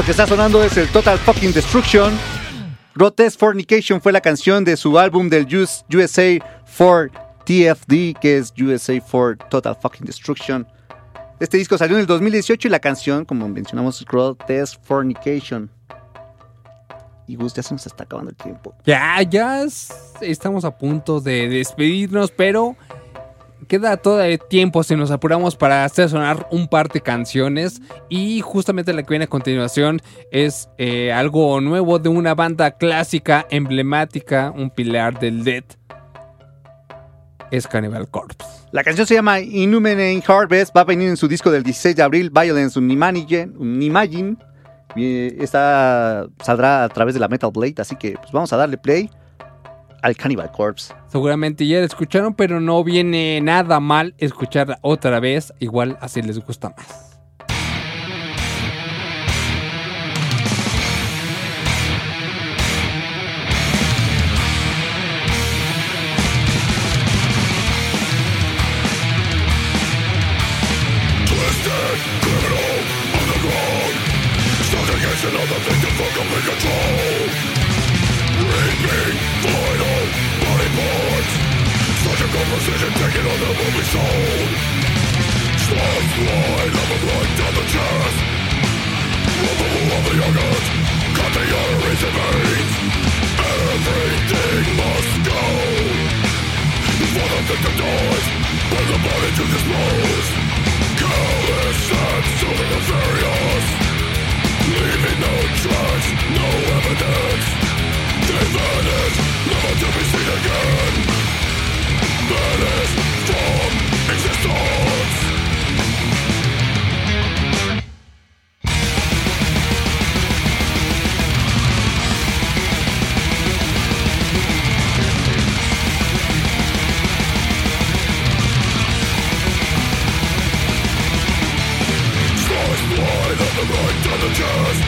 Eso que está sonando es el Total Fucking Destruction. Grotesque Fornication fue la canción de su álbum del US- USA for TFD, que es USA for Total Fucking Destruction. Este disco salió en el 2018 y la canción, como mencionamos, es Grotesque Fornication. Y Gus, ya se nos está acabando el tiempo. Ya, ya es- estamos a punto de despedirnos, pero queda todavía tiempo si nos apuramos para hacer sonar un par de canciones. Y justamente la que viene a continuación es eh, algo nuevo de una banda clásica, emblemática, un pilar del Dead. Es Cannibal Corpse. La canción se llama Inhuman Harvest, va a venir en su disco del 16 de abril, Violence. Unimagined. Y Esta saldrá a través de la Metal Blade, así que pues vamos a darle play al Cannibal Corpse. Seguramente ya la escucharon, pero no viene nada mal escucharla otra vez. Igual así les gusta más. Precision taken on the movie soul Slow line of a blood down the chest Removal of the organs Cut the arteries and veins Everything must go. Before the victim dies Bring the body to dispose Callous and super nefarious Leaving no trace, no evidence. They vanish, never to be seen again Vanish from existence Slice blood of the right to the chest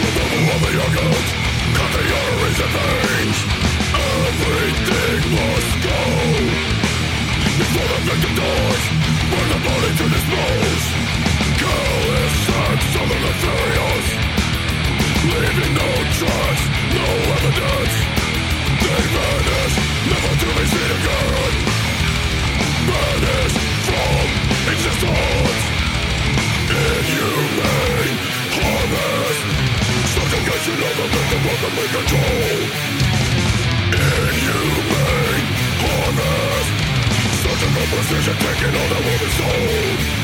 Removal of the organs Cut the arteries and veins Everything must go Before the victim dies Burn the body to dispose Callous and southern nefarious Leaving no trace, no evidence They vanish, never to be seen again Vanish from existence Inhumane harvest Subjugation of the victim for complete control Inhuman harvest, Such an opposition taking all a woman's soul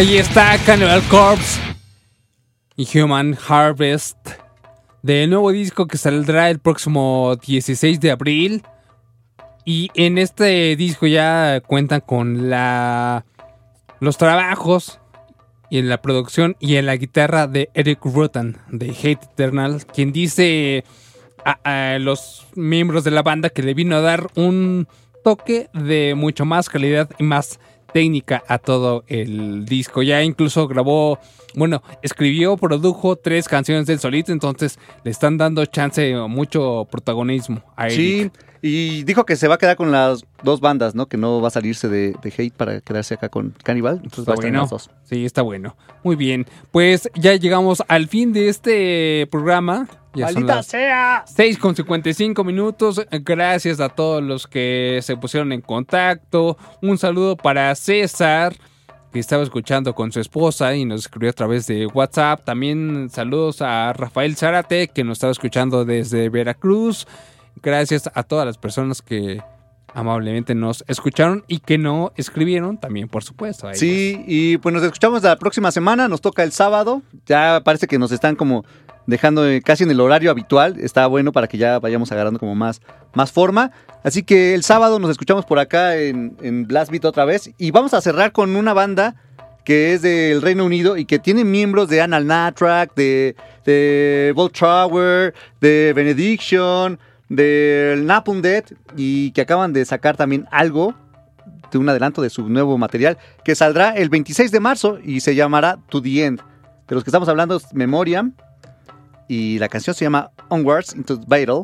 Ahí está Cannibal Corpse y Human Harvest del nuevo disco que saldrá el próximo 16 de abril. Y en este disco ya cuentan con la los trabajos y en la producción y en la guitarra de Eric Rutan de Hate Eternal, quien dice a, a los miembros de la banda que le vino a dar un toque de mucho más calidad y más técnica a todo el disco. Ya incluso grabó, bueno, escribió, produjo tres canciones del solito, entonces le están dando chance, mucho protagonismo a Eric. Sí, y dijo que se va a quedar con las dos bandas, ¿no? Que no va a salirse de, de Hate para quedarse acá con Cannibal. Entonces va a Está estar en bueno. las dos. Sí, está bueno. Muy bien. Pues ya llegamos al fin de este programa. Ya ¡Maldita sea! 6 con 55 minutos. Gracias a todos los que se pusieron en contacto. Un saludo para César, que estaba escuchando con su esposa y nos escribió a través de WhatsApp. También saludos a Rafael Zárate, que nos estaba escuchando desde Veracruz. Gracias a todas las personas que amablemente nos escucharon y que no escribieron también, por supuesto. Sí, y pues nos escuchamos la próxima semana, nos toca el sábado. Ya parece que nos están como dejando eh, casi en el horario habitual. Está bueno para que ya vayamos agarrando como más, más forma. Así que el sábado nos escuchamos por acá en, Blast Beat otra vez. Y vamos a cerrar con una banda que es del Reino Unido y que tiene miembros de Anal Natrak, de, de Bolt Tower, de Benediction, del Napundet y que acaban de sacar también algo de un adelanto de su nuevo material que saldrá el 26 de marzo y se llamará To the End. De los que estamos hablando es Memoriam y la canción se llama Onwards into Battle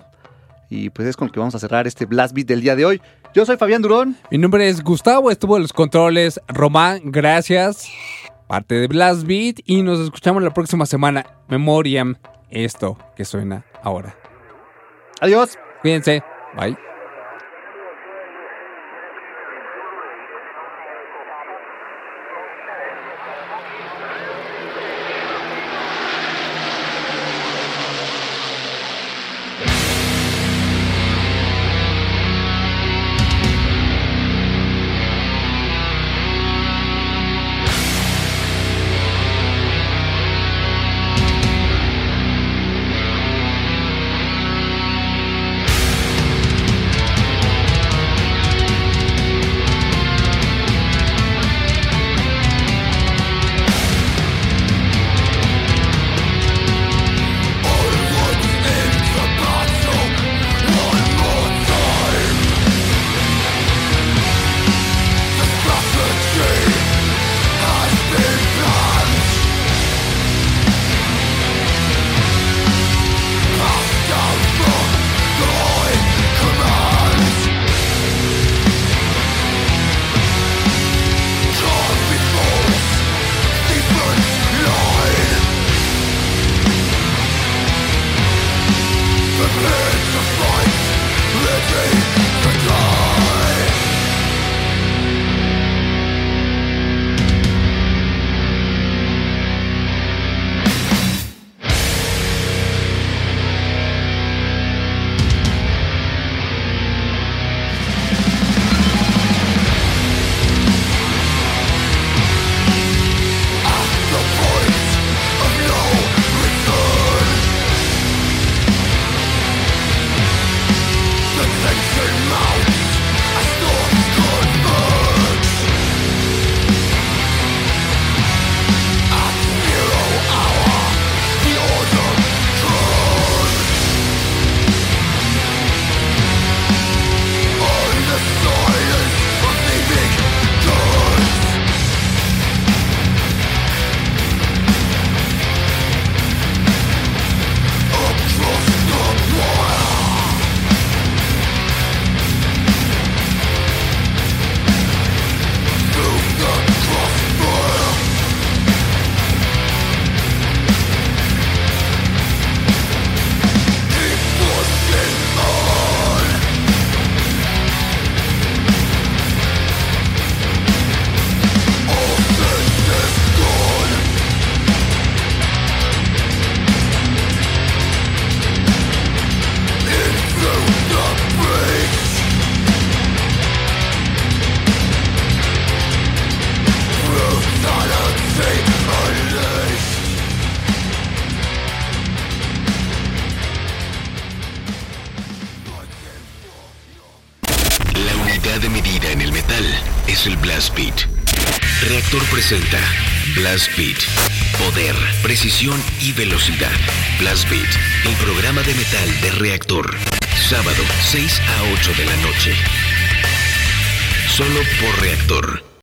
y pues es con lo que vamos a cerrar este Blast Beat del día de hoy. Yo soy Fabián Durón. Mi nombre es Gustavo, estuvo en los controles. Román, gracias. Parte de Blast Beat y nos escuchamos la próxima semana. Memoriam, esto que suena ahora. Adiós. Cuídense. Bye.